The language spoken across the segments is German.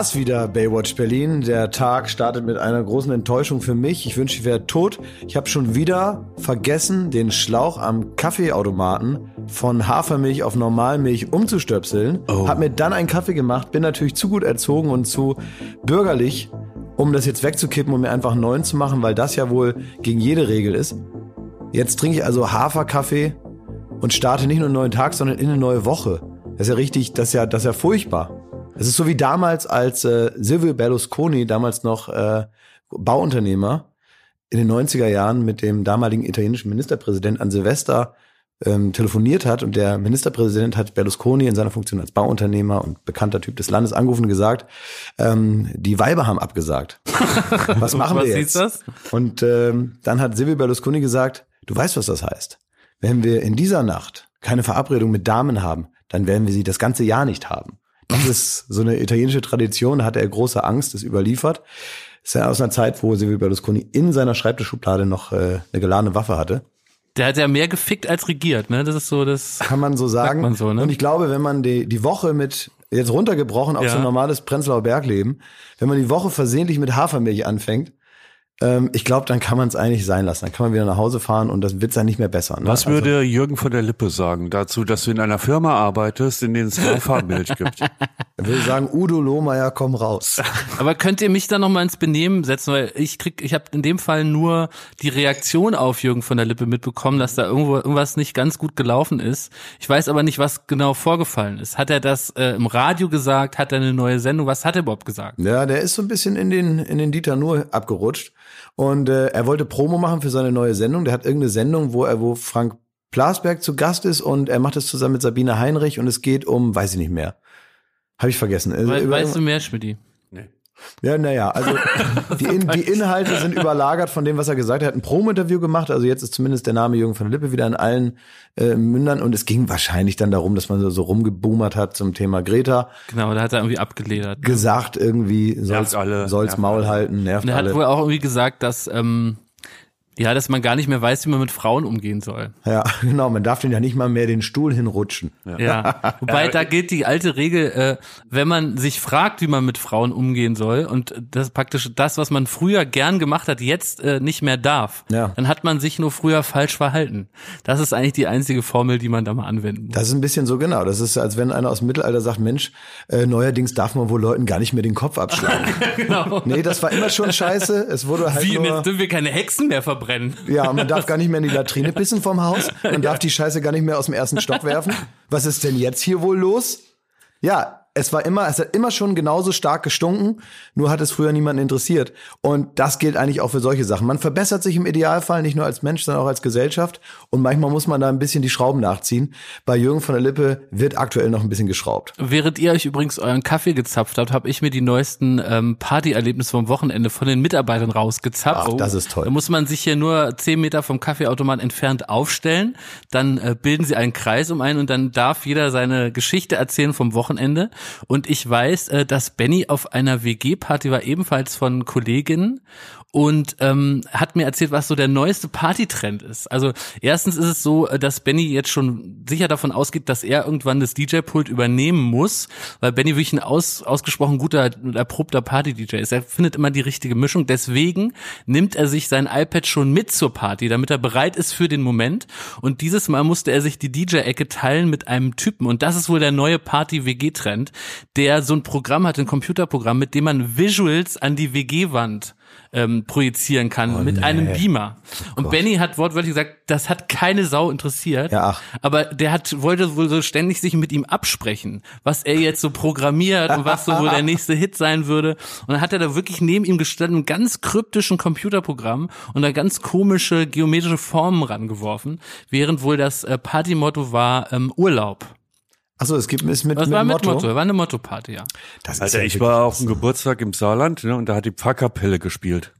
Ist wieder Baywatch Berlin. Der Tag startet mit einer großen Enttäuschung für mich. Ich wünsche, ich wäre tot. Ich habe schon wieder vergessen, den Schlauch am Kaffeeautomaten von Hafermilch auf Normalmilch umzustöpseln. Oh. Hab mir dann einen Kaffee gemacht, bin natürlich zu gut erzogen und zu bürgerlich, um das jetzt wegzukippen und mir einfach einen neuen zu machen, weil das ja wohl gegen jede Regel ist. Jetzt trinke ich also Haferkaffee und starte nicht nur einen neuen Tag, sondern in eine neue Woche. Das ist ja richtig, das ist ja, das ist ja furchtbar. Es ist so wie damals, als äh, Silvio Berlusconi, damals noch äh, Bauunternehmer, in den 90er Jahren mit dem damaligen italienischen Ministerpräsident an Silvester ähm, telefoniert hat und der Ministerpräsident hat Berlusconi in seiner Funktion als Bauunternehmer und bekannter Typ des Landes angerufen und gesagt, ähm, die Weiber haben abgesagt. Was machen wir was jetzt? Das? Und ähm, dann hat Silvio Berlusconi gesagt, du weißt, was das heißt. Wenn wir in dieser Nacht keine Verabredung mit Damen haben, dann werden wir sie das ganze Jahr nicht haben. Das ist so eine italienische Tradition, da hatte er große Angst, ist überliefert. Das ist ja aus einer Zeit, wo Silvio Berlusconi in seiner Schreibtischschublade noch äh, eine geladene Waffe hatte. Der hat ja mehr gefickt als regiert, ne? Das ist so das. Kann man so sagen. Man so, ne? Und ich glaube, wenn man die, die Woche mit, jetzt runtergebrochen auf ja. so ein normales Prenzlauer Bergleben, wenn man die Woche versehentlich mit Hafermilch anfängt, ähm, ich glaube, dann kann man es eigentlich sein lassen. Dann kann man wieder nach Hause fahren und das wird dann nicht mehr besser. Ne? Was würde also, Jürgen von der Lippe sagen dazu, dass du in einer Firma arbeitest, in denen es Hafermilch gibt? Er würde sagen, Udo Lohmeier, komm raus. Aber könnt ihr mich da noch mal ins Benehmen setzen, weil ich krieg, ich habe in dem Fall nur die Reaktion auf Jürgen von der Lippe mitbekommen, dass da irgendwo irgendwas nicht ganz gut gelaufen ist. Ich weiß aber nicht, was genau vorgefallen ist. Hat er das äh, im Radio gesagt? Hat er eine neue Sendung? Was hat er überhaupt gesagt? Ja, der ist so ein bisschen in den in den Dieter Nur abgerutscht. Und äh, er wollte Promo machen für seine neue Sendung. Der hat irgendeine Sendung, wo er, wo Frank Plasberg zu Gast ist und er macht es zusammen mit Sabine Heinrich und es geht um, weiß ich nicht mehr. Habe ich vergessen. We weißt du mehr, Schmidti? Ja, naja, also die, In die Inhalte sind überlagert von dem, was er gesagt hat. Er hat ein Promo-Interview gemacht, also jetzt ist zumindest der Name Jürgen von der Lippe wieder in allen äh, Mündern und es ging wahrscheinlich dann darum, dass man so, so rumgeboomert hat zum Thema Greta. Genau, da hat er irgendwie abgeledert. Ne? Gesagt irgendwie, soll's, soll's Maul alle. halten, nervt und er alle. hat wohl auch irgendwie gesagt, dass ähm, ja, dass man gar nicht mehr weiß, wie man mit Frauen umgehen soll. Ja, genau. Man darf den ja nicht mal mehr den Stuhl hinrutschen. Ja. ja. Wobei da gilt die alte Regel, äh, wenn man sich fragt, wie man mit Frauen umgehen soll und das praktisch das, was man früher gern gemacht hat, jetzt äh, nicht mehr darf, ja. dann hat man sich nur früher falsch verhalten. Das ist eigentlich die einzige Formel, die man da mal anwenden muss. Das ist ein bisschen so genau. Das ist, als wenn einer aus dem Mittelalter sagt, Mensch, äh, neuerdings darf man wohl Leuten gar nicht mehr den Kopf abschlagen. genau. Nee, das war immer schon scheiße. Es wurde halt Wie, nur... jetzt dürfen wir keine Hexen mehr verbrennen verbrennen. Ja, man darf gar nicht mehr in die Latrine pissen vom Haus. Man darf die Scheiße gar nicht mehr aus dem ersten Stock werfen. Was ist denn jetzt hier wohl los? Ja, es war immer, es hat immer schon genauso stark gestunken, nur hat es früher niemanden interessiert. Und das gilt eigentlich auch für solche Sachen. Man verbessert sich im Idealfall nicht nur als Mensch, sondern auch als Gesellschaft. Und manchmal muss man da ein bisschen die Schrauben nachziehen. Bei Jürgen von der Lippe wird aktuell noch ein bisschen geschraubt. Während ihr euch übrigens euren Kaffee gezapft habt, habe ich mir die neuesten ähm, Partyerlebnisse vom Wochenende von den Mitarbeitern rausgezapft. Ach, das ist toll. Da muss man sich hier nur zehn Meter vom Kaffeeautomat entfernt aufstellen. Dann äh, bilden sie einen Kreis um einen und dann darf jeder seine Geschichte erzählen vom Wochenende. Und ich weiß, äh, dass Benny auf einer WG-Party war, ebenfalls von Kolleginnen und ähm, hat mir erzählt, was so der neueste Partytrend ist. Also erstens ist es so, dass Benny jetzt schon sicher davon ausgeht, dass er irgendwann das DJ-Pult übernehmen muss, weil Benny wirklich ein aus, ausgesprochen guter und erprobter Party-DJ ist. Er findet immer die richtige Mischung. Deswegen nimmt er sich sein iPad schon mit zur Party, damit er bereit ist für den Moment. Und dieses Mal musste er sich die DJ-Ecke teilen mit einem Typen. Und das ist wohl der neue Party-WG-Trend, der so ein Programm hat, ein Computerprogramm, mit dem man Visuals an die WG-Wand ähm, projizieren kann oh, mit nee. einem Beamer. Und Gott. Benny hat wortwörtlich gesagt, das hat keine Sau interessiert. Ja, ach. Aber der hat wollte wohl so ständig sich mit ihm absprechen, was er jetzt so programmiert und was so wohl der nächste Hit sein würde. Und dann hat er da wirklich neben ihm gestanden, ganz kryptischen Computerprogramm und da ganz komische geometrische Formen rangeworfen, während wohl das äh, Partymotto war ähm, Urlaub. Achso, es gibt es mit, das mit war mit Motto. Motto, war eine Motto-Party, ja. Das Alter, ich war auf einem Geburtstag im Saarland ne, und da hat die Pfarrkapelle gespielt.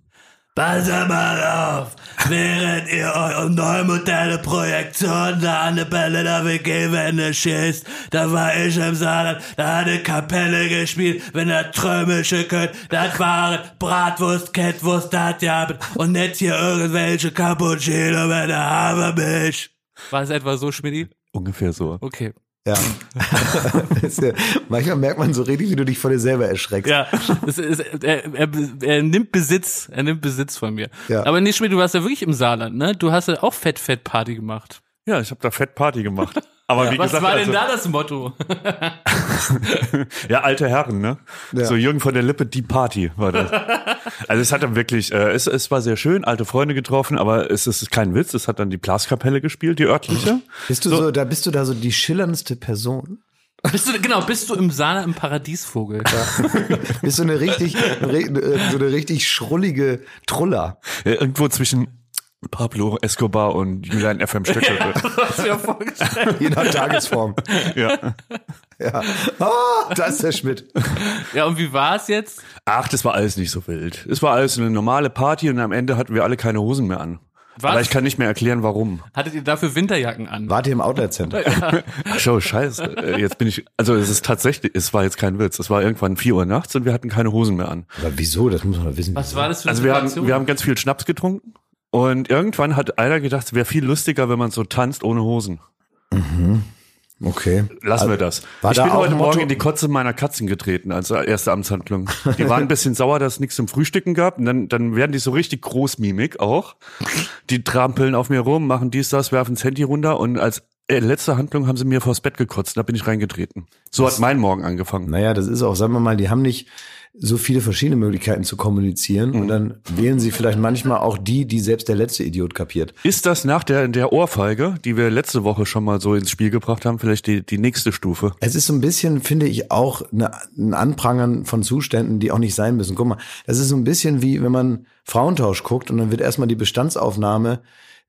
Pass mal auf, während ihr eure neue Projektion da an der Bälle der WG-Wände schießt, da war ich im Saarland, da hat eine Kapelle gespielt, wenn er Trömische könnt, das waren Bratwurst, Kettwurst, das ja, und nicht hier irgendwelche Cappuccino mit der Hafermilch. War es etwa so, Schmidti? Ungefähr so. Okay. Ja. Ja. Manchmal merkt man so richtig, wie du dich vor dir selber erschreckst. Ja, ist, er, er, er nimmt Besitz, er nimmt Besitz von mir. Ja. Aber nee, Schmidt, du warst ja wirklich im Saarland, ne? Du hast ja auch Fett-Fett-Party gemacht. Ja, ich habe da Fett Party gemacht. Aber wie Was gesagt, war also, denn da das Motto? ja, alte Herren, ne? Ja. So Jürgen von der Lippe, die Party war das. also es hat dann wirklich, äh, es, es war sehr schön, alte Freunde getroffen, aber es ist kein Witz, es hat dann die Blaskapelle gespielt, die örtliche. Bist du so, da bist du da so die schillerndste Person? Bist du, genau, bist du im Saarland im Paradiesvogel? Bist du eine richtig, re- so eine richtig schrullige Truller? Ja, irgendwo zwischen Pablo Escobar und Julian FM Stöckel. Hast du dir vorgestellt? Je nach Tagesform. ja. Ja. Ah, da ist der Schmidt. Ja, und wie war es jetzt? Ach, das war alles nicht so wild. Es war alles eine normale Party und am Ende hatten wir alle keine Hosen mehr an. Was? Aber ich kann nicht mehr erklären, warum. Hattet ihr dafür Winterjacken an? Wart ihr im Outlet-Center? Ach so, scheiße. Äh, Jetzt bin ich, also es ist tatsächlich, es war jetzt kein Witz. Es war irgendwann vier Uhr nachts und wir hatten keine Hosen mehr an. Aber wieso? Das muss man doch wissen. Was war das für eine Also wir haben, Situation? wir haben ganz viel Schnaps getrunken und irgendwann hat einer gedacht, es wäre viel lustiger, wenn man so tanzt ohne Hosen. Okay. Lassen wir das. war ich da bin heute Morgen in die Kotze meiner Katzen getreten als erste Amtshandlung. Die waren ein bisschen sauer, dass es nichts zum Frühstücken gab. Und dann, dann werden die so richtig Großmimik auch. Die trampeln auf mir rum, machen dies, das, werfen das Handy runter und als äh, letzte Handlung haben sie mir vors Bett gekotzt. Da bin ich reingetreten. So hat mein Morgen angefangen. Naja, das ist auch, sagen wir mal, die haben nicht so viele verschiedene Möglichkeiten zu kommunizieren und dann wählen sie vielleicht manchmal auch die, die selbst der letzte Idiot kapiert. Ist das nach der, der Ohrfeige, die wir letzte Woche schon mal so ins Spiel gebracht haben, vielleicht die, die nächste Stufe? Es ist so ein bisschen, finde ich, auch eine, ein Anprangern von Zuständen, die auch nicht sein müssen. Guck mal, das ist so ein bisschen wie, wenn man Frauentausch guckt und dann wird erstmal die Bestandsaufnahme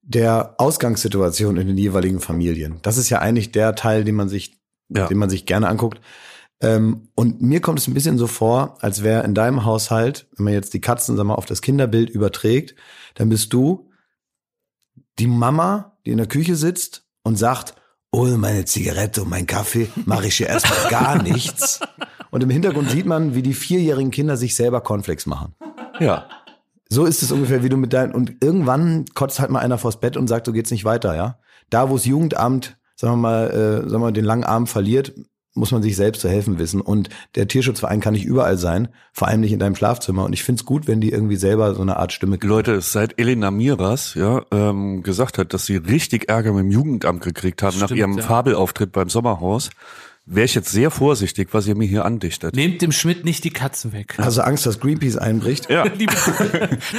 der Ausgangssituation in den jeweiligen Familien. Das ist ja eigentlich der Teil, den man sich, Ja. den man sich gerne anguckt. Ähm, und mir kommt es ein bisschen so vor, als wäre in deinem Haushalt, wenn man jetzt die Katzen, sag mal, auf das Kinderbild überträgt, dann bist du die Mama, die in der Küche sitzt und sagt, ohne meine Zigarette und mein Kaffee mache ich hier erstmal gar nichts. Und im Hintergrund sieht man, wie die vierjährigen Kinder sich selber Cornflakes machen. Ja. So ist es ungefähr, wie du mit deinen, und irgendwann kotzt halt mal einer vors Bett und sagt, so geht's nicht weiter, ja. Da, wo das Jugendamt, sagen wir mal, äh, sagen wir mal, den langen Arm verliert, muss man sich selbst zu helfen wissen. Und der Tierschutzverein kann nicht überall sein, vor allem nicht in deinem Schlafzimmer. Und ich find's gut, wenn die irgendwie selber so eine Art Stimme kriegen. Leute, seit Elena Miras ja, ähm, gesagt hat, dass sie richtig Ärger mit dem Jugendamt gekriegt haben nach Stimmt, ihrem ja. Fabelauftritt beim Sommerhaus, wäre ich jetzt sehr vorsichtig, was ihr mir hier andichtet. Nehmt dem Schmidt nicht die Katzen weg. Also Angst, dass Greenpeace einbricht. Ja, Die,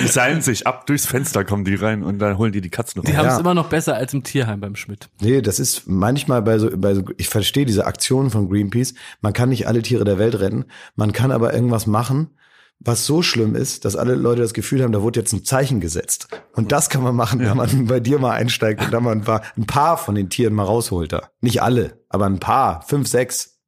die seilen sich ab, durchs Fenster kommen die rein und dann holen die die Katzen die raus. haben es Ja. immer noch besser als im Tierheim beim Schmidt. Nee, das ist manchmal bei so, bei so, ich verstehe diese Aktionen von Greenpeace. Man kann nicht alle Tiere der Welt retten. Man kann aber irgendwas machen, was so schlimm ist, dass alle Leute das Gefühl haben, da wurde jetzt ein Zeichen gesetzt. Und das kann man machen, wenn man bei dir mal einsteigt und dann mal ein paar, ein paar von den Tieren mal rausholt da. Nicht alle, aber ein paar, fünf, sechs.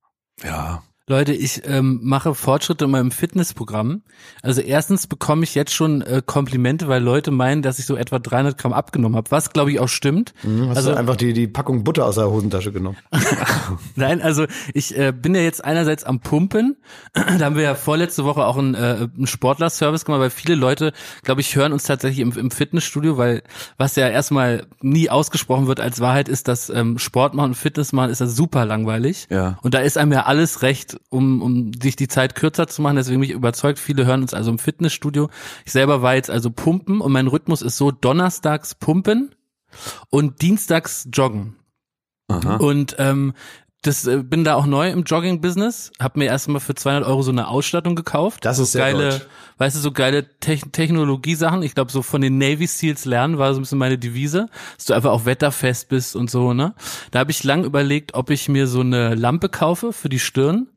Ja. Leute, ich ähm, mache Fortschritte in meinem Fitnessprogramm. Also erstens bekomme ich jetzt schon äh, Komplimente, weil Leute meinen, dass ich so etwa 300 Gramm abgenommen habe, was glaube ich auch stimmt. Hast Also du einfach die, die Packung Butter aus der Hosentasche genommen. Nein, also ich äh, bin ja jetzt einerseits am Pumpen. da haben wir ja vorletzte Woche auch einen, äh, einen Sportler-Service gemacht, weil viele Leute, glaube ich, hören uns tatsächlich im, im Fitnessstudio, weil was ja erstmal nie ausgesprochen wird als Wahrheit ist, dass ähm, Sport machen und Fitness machen ist ja super langweilig. Ja. Und da ist einem ja alles recht, um, um sich die Zeit kürzer zu machen. Deswegen bin ich überzeugt, viele hören uns also im Fitnessstudio. Ich selber war jetzt also pumpen und mein Rhythmus ist so donnerstags pumpen und dienstags joggen. Aha. Und ähm, das äh, bin da auch neu im Jogging-Business. Hab mir erstmal für 200 Euro so eine Ausstattung gekauft. Das so ist sehr geile, deutsch. weißt du, so geile Te Technologiesachen. Ich glaube, so von den Navy Seals lernen war so ein bisschen meine Devise, dass du einfach auch wetterfest bist und so. Ne, da habe ich lang überlegt, ob ich mir so eine Lampe kaufe für die Stirn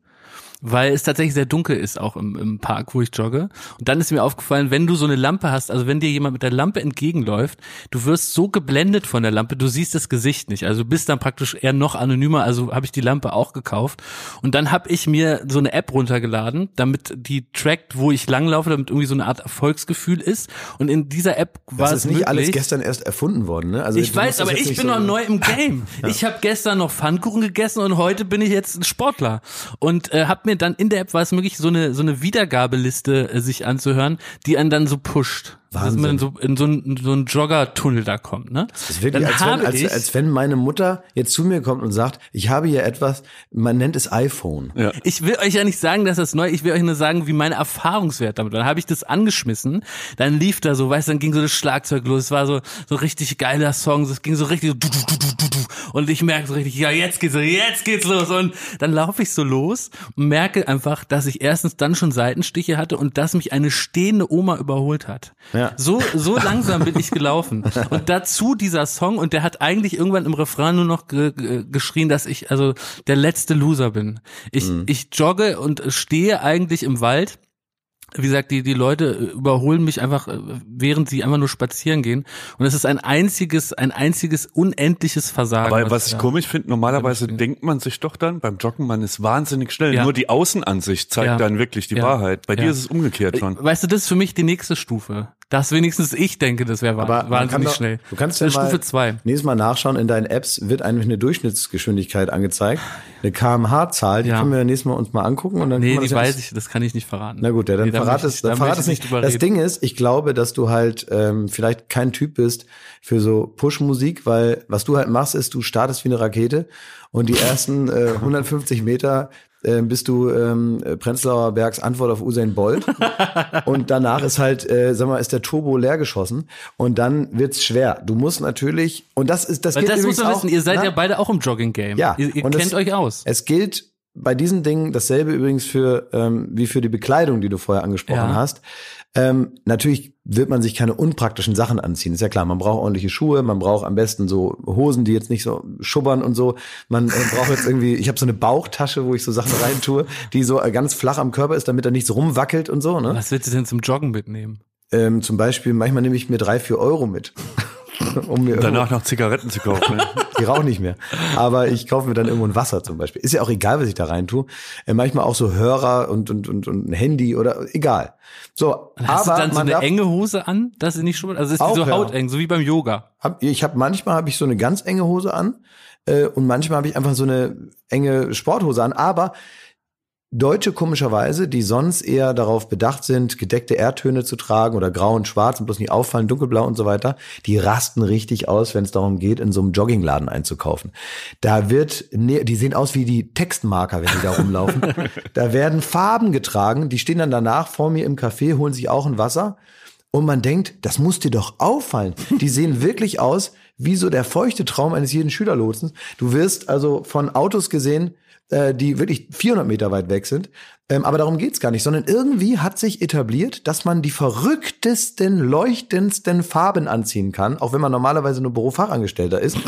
weil es tatsächlich sehr dunkel ist, auch im, im Park, wo ich jogge. Und dann ist mir aufgefallen, wenn du so eine Lampe hast, also wenn dir jemand mit der Lampe entgegenläuft, du wirst so geblendet von der Lampe, du siehst das Gesicht nicht. Also du bist dann praktisch eher noch anonymer, also habe ich die Lampe auch gekauft. Und dann habe ich mir so eine App runtergeladen, damit die trackt, wo ich langlaufe, damit irgendwie so eine Art Erfolgsgefühl ist. Und in dieser App war Das es ist nicht alles möglich- gestern erst erfunden worden, ne? Also ich weiß, aber ich nicht bin so- noch neu im Game. Ich habe gestern noch Pfannkuchen gegessen und heute bin ich jetzt ein Sportler und äh, habe mir dann in der App war es möglich, so eine so eine Wiedergabeliste äh, sich anzuhören, die einen dann so pusht. Dass Wahnsinn. man in so, in so einen so einen Jogger-Tunnel da kommt, ne? Das ist wirklich, Dann als wenn, als, ich- als wenn meine Mutter jetzt zu mir kommt und sagt, ich habe hier etwas, man nennt es iPhone. Ja. Ich will euch ja nicht sagen, dass das neu, ich will euch nur sagen, wie mein Erfahrungswert damit war. Dann habe ich das angeschmissen, dann lief da so, weißt du, dann ging so das Schlagzeug los, es war so so richtig geiler Song, es ging so richtig so du, du, du, du, du, du. und ich merke so richtig, ja, jetzt geht's, jetzt geht's los und dann laufe ich so los und merke einfach, dass ich erstens dann schon Seitenstiche hatte und dass mich eine stehende Oma überholt hat. Ja. So so langsam bin ich gelaufen und dazu dieser Song und der hat eigentlich irgendwann im Refrain nur noch ge ge geschrien, dass ich also der letzte Loser bin. Ich ich jogge und stehe eigentlich im Wald. Wie gesagt, die, die Leute überholen mich einfach, äh, während sie einfach nur spazieren gehen. Und es ist ein einziges, ein einziges unendliches Versagen. Aber was ich da- komisch finde, normalerweise denkt man sich doch dann beim Joggen, man ist wahnsinnig schnell. Ja. Nur die Außenansicht zeigt Ja. dann wirklich die Ja. Wahrheit. Bei dir ist es umgekehrt schon. Weißt du, das ist für mich die nächste Stufe. Das wenigstens ich denke, das wäre wahnsinnig doch- schnell. Du kannst ja mal Stufe zwei. nächstes Mal nachschauen, in deinen Apps wird eigentlich eine Durchschnittsgeschwindigkeit angezeigt. Eine kmh-Zahl, die Ja. können wir nächstes Mal uns mal angucken. Und dann Nee, die weiß ich, das kann ich nicht verraten. Na gut, ja, dann Nee, verrat es, dann da verrat es ich nicht. drüber Das. Ding ist, ich glaube, dass du halt ähm, vielleicht kein Typ bist für so Push-Musik, weil was du halt machst, ist, du startest wie eine Rakete und die ersten äh, 150 Meter äh, bist du ähm, Prenzlauer Bergs Antwort auf Usain Bolt und danach ist halt, äh, sag mal, ist der Turbo leer geschossen und dann wird's schwer. Du musst natürlich und das ist das gilt das muss übrigens man auch, wissen, ihr seid na, ja beide auch im Jogging-Game. ja, Ihr, ihr und kennt es, euch aus. Es gilt bei diesen Dingen dasselbe übrigens für ähm, wie für die Bekleidung, die du vorher angesprochen Ja. hast. Ähm, natürlich wird man sich keine unpraktischen Sachen anziehen. Ist ja klar, man braucht ordentliche Schuhe, man braucht am besten so Hosen, die jetzt nicht so schubbern und so. Man braucht jetzt irgendwie, ich habe so eine Bauchtasche, wo ich so Sachen reintue, die so äh, ganz flach am Körper ist, damit er nicht so rumwackelt und so. Ne? Was willst du denn zum Joggen mitnehmen? Ähm, zum Beispiel, manchmal nehme ich mir drei, vier Euro mit. um mir Danach noch Zigaretten zu kaufen. Ne? ich rauche nicht mehr. Aber ich kaufe mir dann irgendwo ein Wasser zum Beispiel. Ist ja auch egal, was ich da rein tue. Äh, manchmal auch so Hörer und, und, und, und ein Handy oder egal. So, Hast aber du dann so eine enge Hose an, dass sie nicht schubbert? Also ist die so ja. hauteng, so wie beim Yoga. hab, ich habe manchmal habe ich so eine ganz enge Hose an äh, und manchmal habe ich einfach so eine enge Sporthose an. Aber Deutsche komischerweise, die sonst eher darauf bedacht sind, gedeckte Erdtöne zu tragen oder grau und schwarz und bloß nicht auffallen, dunkelblau und so weiter, die rasten richtig aus, wenn es darum geht, in so einem Joggingladen einzukaufen. Da wird, ne, die sehen aus wie die Textmarker, wenn die da rumlaufen. da werden Farben getragen, die stehen dann danach vor mir im Café, holen sich auch ein Wasser. Und man denkt, das muss dir doch auffallen. Die sehen wirklich aus wie so der feuchte Traum eines jeden Schülerlotsens. Du wirst also von Autos gesehen, äh, die wirklich 400 Meter weit weg sind. Ähm, aber darum geht's gar nicht, sondern irgendwie hat sich etabliert, dass man die verrücktesten, leuchtendsten Farben anziehen kann, auch wenn man normalerweise nur Bürofachangestellter ist.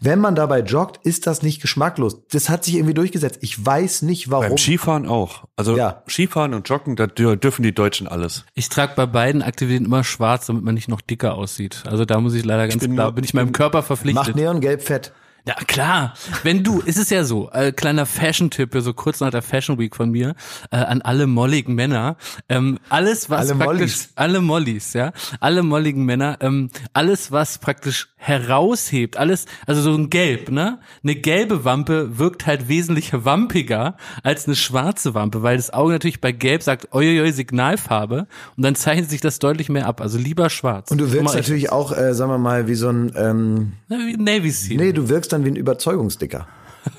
Wenn man dabei joggt, ist das nicht geschmacklos. Das hat sich irgendwie durchgesetzt. Ich weiß nicht warum. Beim Skifahren auch. Also Ja. Skifahren und Joggen, da dür- dürfen die Deutschen alles. Ich trage bei beiden Aktivitäten immer schwarz, damit man nicht noch dicker aussieht. Also da muss ich leider ganz bin klar, bin ich meinem Körper Macht verpflichtet. Neongelb fett. Ja, klar. Wenn du, es ist ja so, äh, kleiner Fashion-Tipp, so kurz nach der Fashion Week von mir, äh, an alle molligen Männer, ähm, alles, was Alle praktisch, Mollis. alle Mollis, ja, alle molligen Männer, ähm, alles, was praktisch heraushebt, alles, also so ein Gelb, ne? Eine gelbe Wampe wirkt halt wesentlich wampiger als eine schwarze Wampe, weil das Auge natürlich bei Gelb sagt, oi, Signalfarbe, und dann zeichnet sich das deutlich mehr ab. Also lieber schwarz. Und du wirkst natürlich auch, äh, sagen wir mal, wie so ein, ähm, Navy Seal. nee, du wirkst dann wie ein Überzeugungsdicker.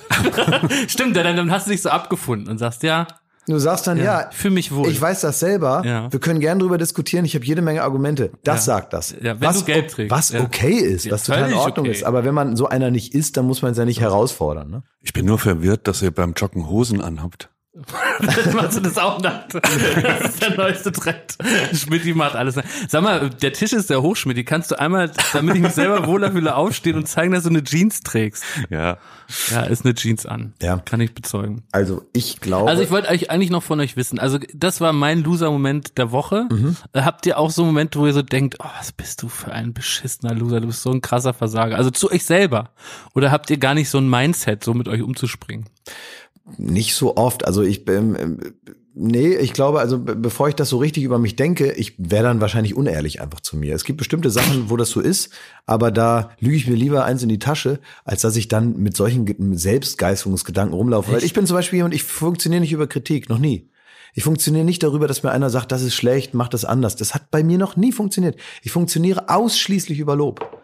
Stimmt, dann, dann hast du dich so abgefunden und sagst, ja, Du sagst dann, ja, ich fühl mich wohl. ich weiß das selber, Ja. wir können gerne drüber diskutieren, ich habe jede Menge Argumente. Das Ja. sagt das. Ja, wenn was, du gelb o- trägst, Was ja. okay ist, Ja, was total in Ordnung okay. ist. Aber wenn man so einer nicht ist, dann muss man es ja nicht herausfordern. Ne? Ich bin nur verwirrt, dass ihr beim Joggen Hosen anhabt. Machst du das auch nackt? Das ist der neueste Trend. Schmidti macht alles. nackt. Sag mal, der Tisch ist sehr hoch, Schmidti. Kannst du einmal, damit ich mich selber wohler fühle, aufstehen und zeigen, dass du eine Jeans trägst? Ja. Ja, ist eine Jeans an. Ja. Kann ich bezeugen. Also ich glaube, Also ich wollte euch eigentlich noch von euch wissen. Also das war mein Loser-Moment der Woche. Mhm. Habt ihr auch so Momente, wo ihr so denkt, oh, was bist du für ein beschissener Loser, du bist so ein krasser Versager. Also zu euch selber. Oder habt ihr gar nicht so ein Mindset, so mit euch umzuspringen? Nicht so oft. Also ich ähm, ähm, Nee, ich glaube, also be- bevor ich das so richtig über mich denke, ich wäre dann wahrscheinlich unehrlich einfach zu mir. Es gibt bestimmte Sachen, wo das so ist, aber da lüge ich mir lieber eins in die Tasche, als dass ich dann mit solchen Ge- Selbstgeißungsgedanken rumlaufe. Weil ich bin zum Beispiel jemand, ich funktioniere nicht über Kritik, noch nie. Ich funktioniere nicht darüber, dass mir einer sagt, das ist schlecht, mach das anders. Das hat bei mir noch nie funktioniert. Ich funktioniere ausschließlich über Lob.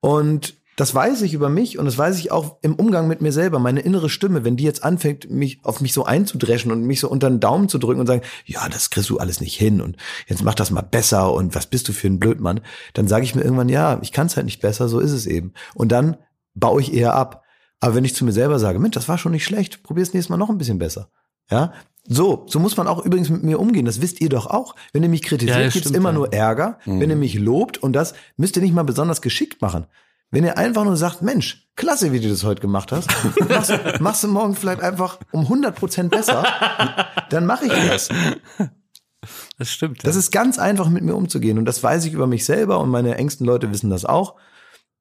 Und das weiß ich über mich und das weiß ich auch im Umgang mit mir selber. Meine innere Stimme, wenn die jetzt anfängt, mich auf mich so einzudreschen und mich so unter den Daumen zu drücken und sagen, ja, das kriegst du alles nicht hin und jetzt mach das mal besser und was bist du für ein Blödmann, dann sage ich mir irgendwann, ja, ich kann es halt nicht besser, so ist es eben. Und dann baue ich eher ab. Aber wenn ich zu mir selber sage, Mensch, das war schon nicht schlecht, probier es nächstes Mal noch ein bisschen besser. Ja, so, so muss man auch übrigens mit mir umgehen. Das wisst ihr doch auch. Wenn ihr mich kritisiert, Ja, gibt's stimmt, immer ja. nur Ärger. Wenn ihr mich lobt und das müsst ihr nicht mal besonders geschickt machen. Wenn ihr einfach nur sagt, Mensch, klasse, wie du das heute gemacht hast, machst, machst du morgen vielleicht einfach um 100 Prozent besser, dann mache ich das. Das stimmt. Das ja. ist ganz einfach, mit mir umzugehen. Und das weiß ich über mich selber und meine engsten Leute wissen das auch.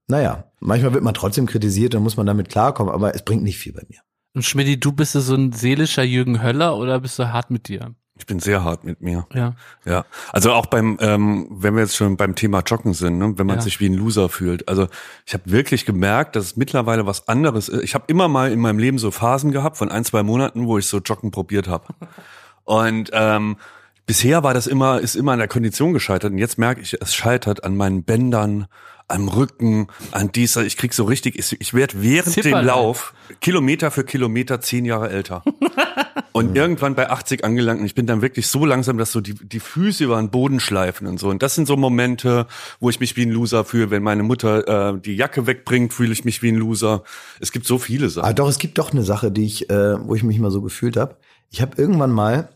Naja, manchmal wird man trotzdem kritisiert, dann muss man damit klarkommen, aber es bringt nicht viel bei mir. Und Schmidti, du bist du so ein seelischer Jürgen Höller oder bist du hart mit dir? Ich bin sehr hart mit mir. Ja. Ja, also auch beim, ähm, wenn wir jetzt schon beim Thema Joggen sind, ne, wenn man Ja. sich wie ein Loser fühlt. Also ich habe wirklich gemerkt, dass es mittlerweile was anderes ist. Ich habe immer mal in meinem Leben so Phasen gehabt von ein, zwei Monaten, wo ich so Joggen probiert habe. Und ähm, bisher war das immer, ist immer an der Kondition gescheitert. Und jetzt merke ich, es scheitert an meinen Bändern, am Rücken, an dieser, ich krieg so richtig, ich, ich werde während dem Zipperlein. Lauf Kilometer für Kilometer zehn Jahre älter. Und irgendwann bei 80 angelangt und ich bin dann wirklich so langsam, dass so die, die Füße über den Boden schleifen und so. Und das sind so Momente, wo ich mich wie ein Loser fühle. Wenn meine Mutter äh, die Jacke wegbringt, fühle ich mich wie ein Loser. Es gibt so viele Ah, Sachen. doch, es gibt doch eine Sache, die ich, äh, wo ich mich mal so gefühlt habe. Ich habe irgendwann mal,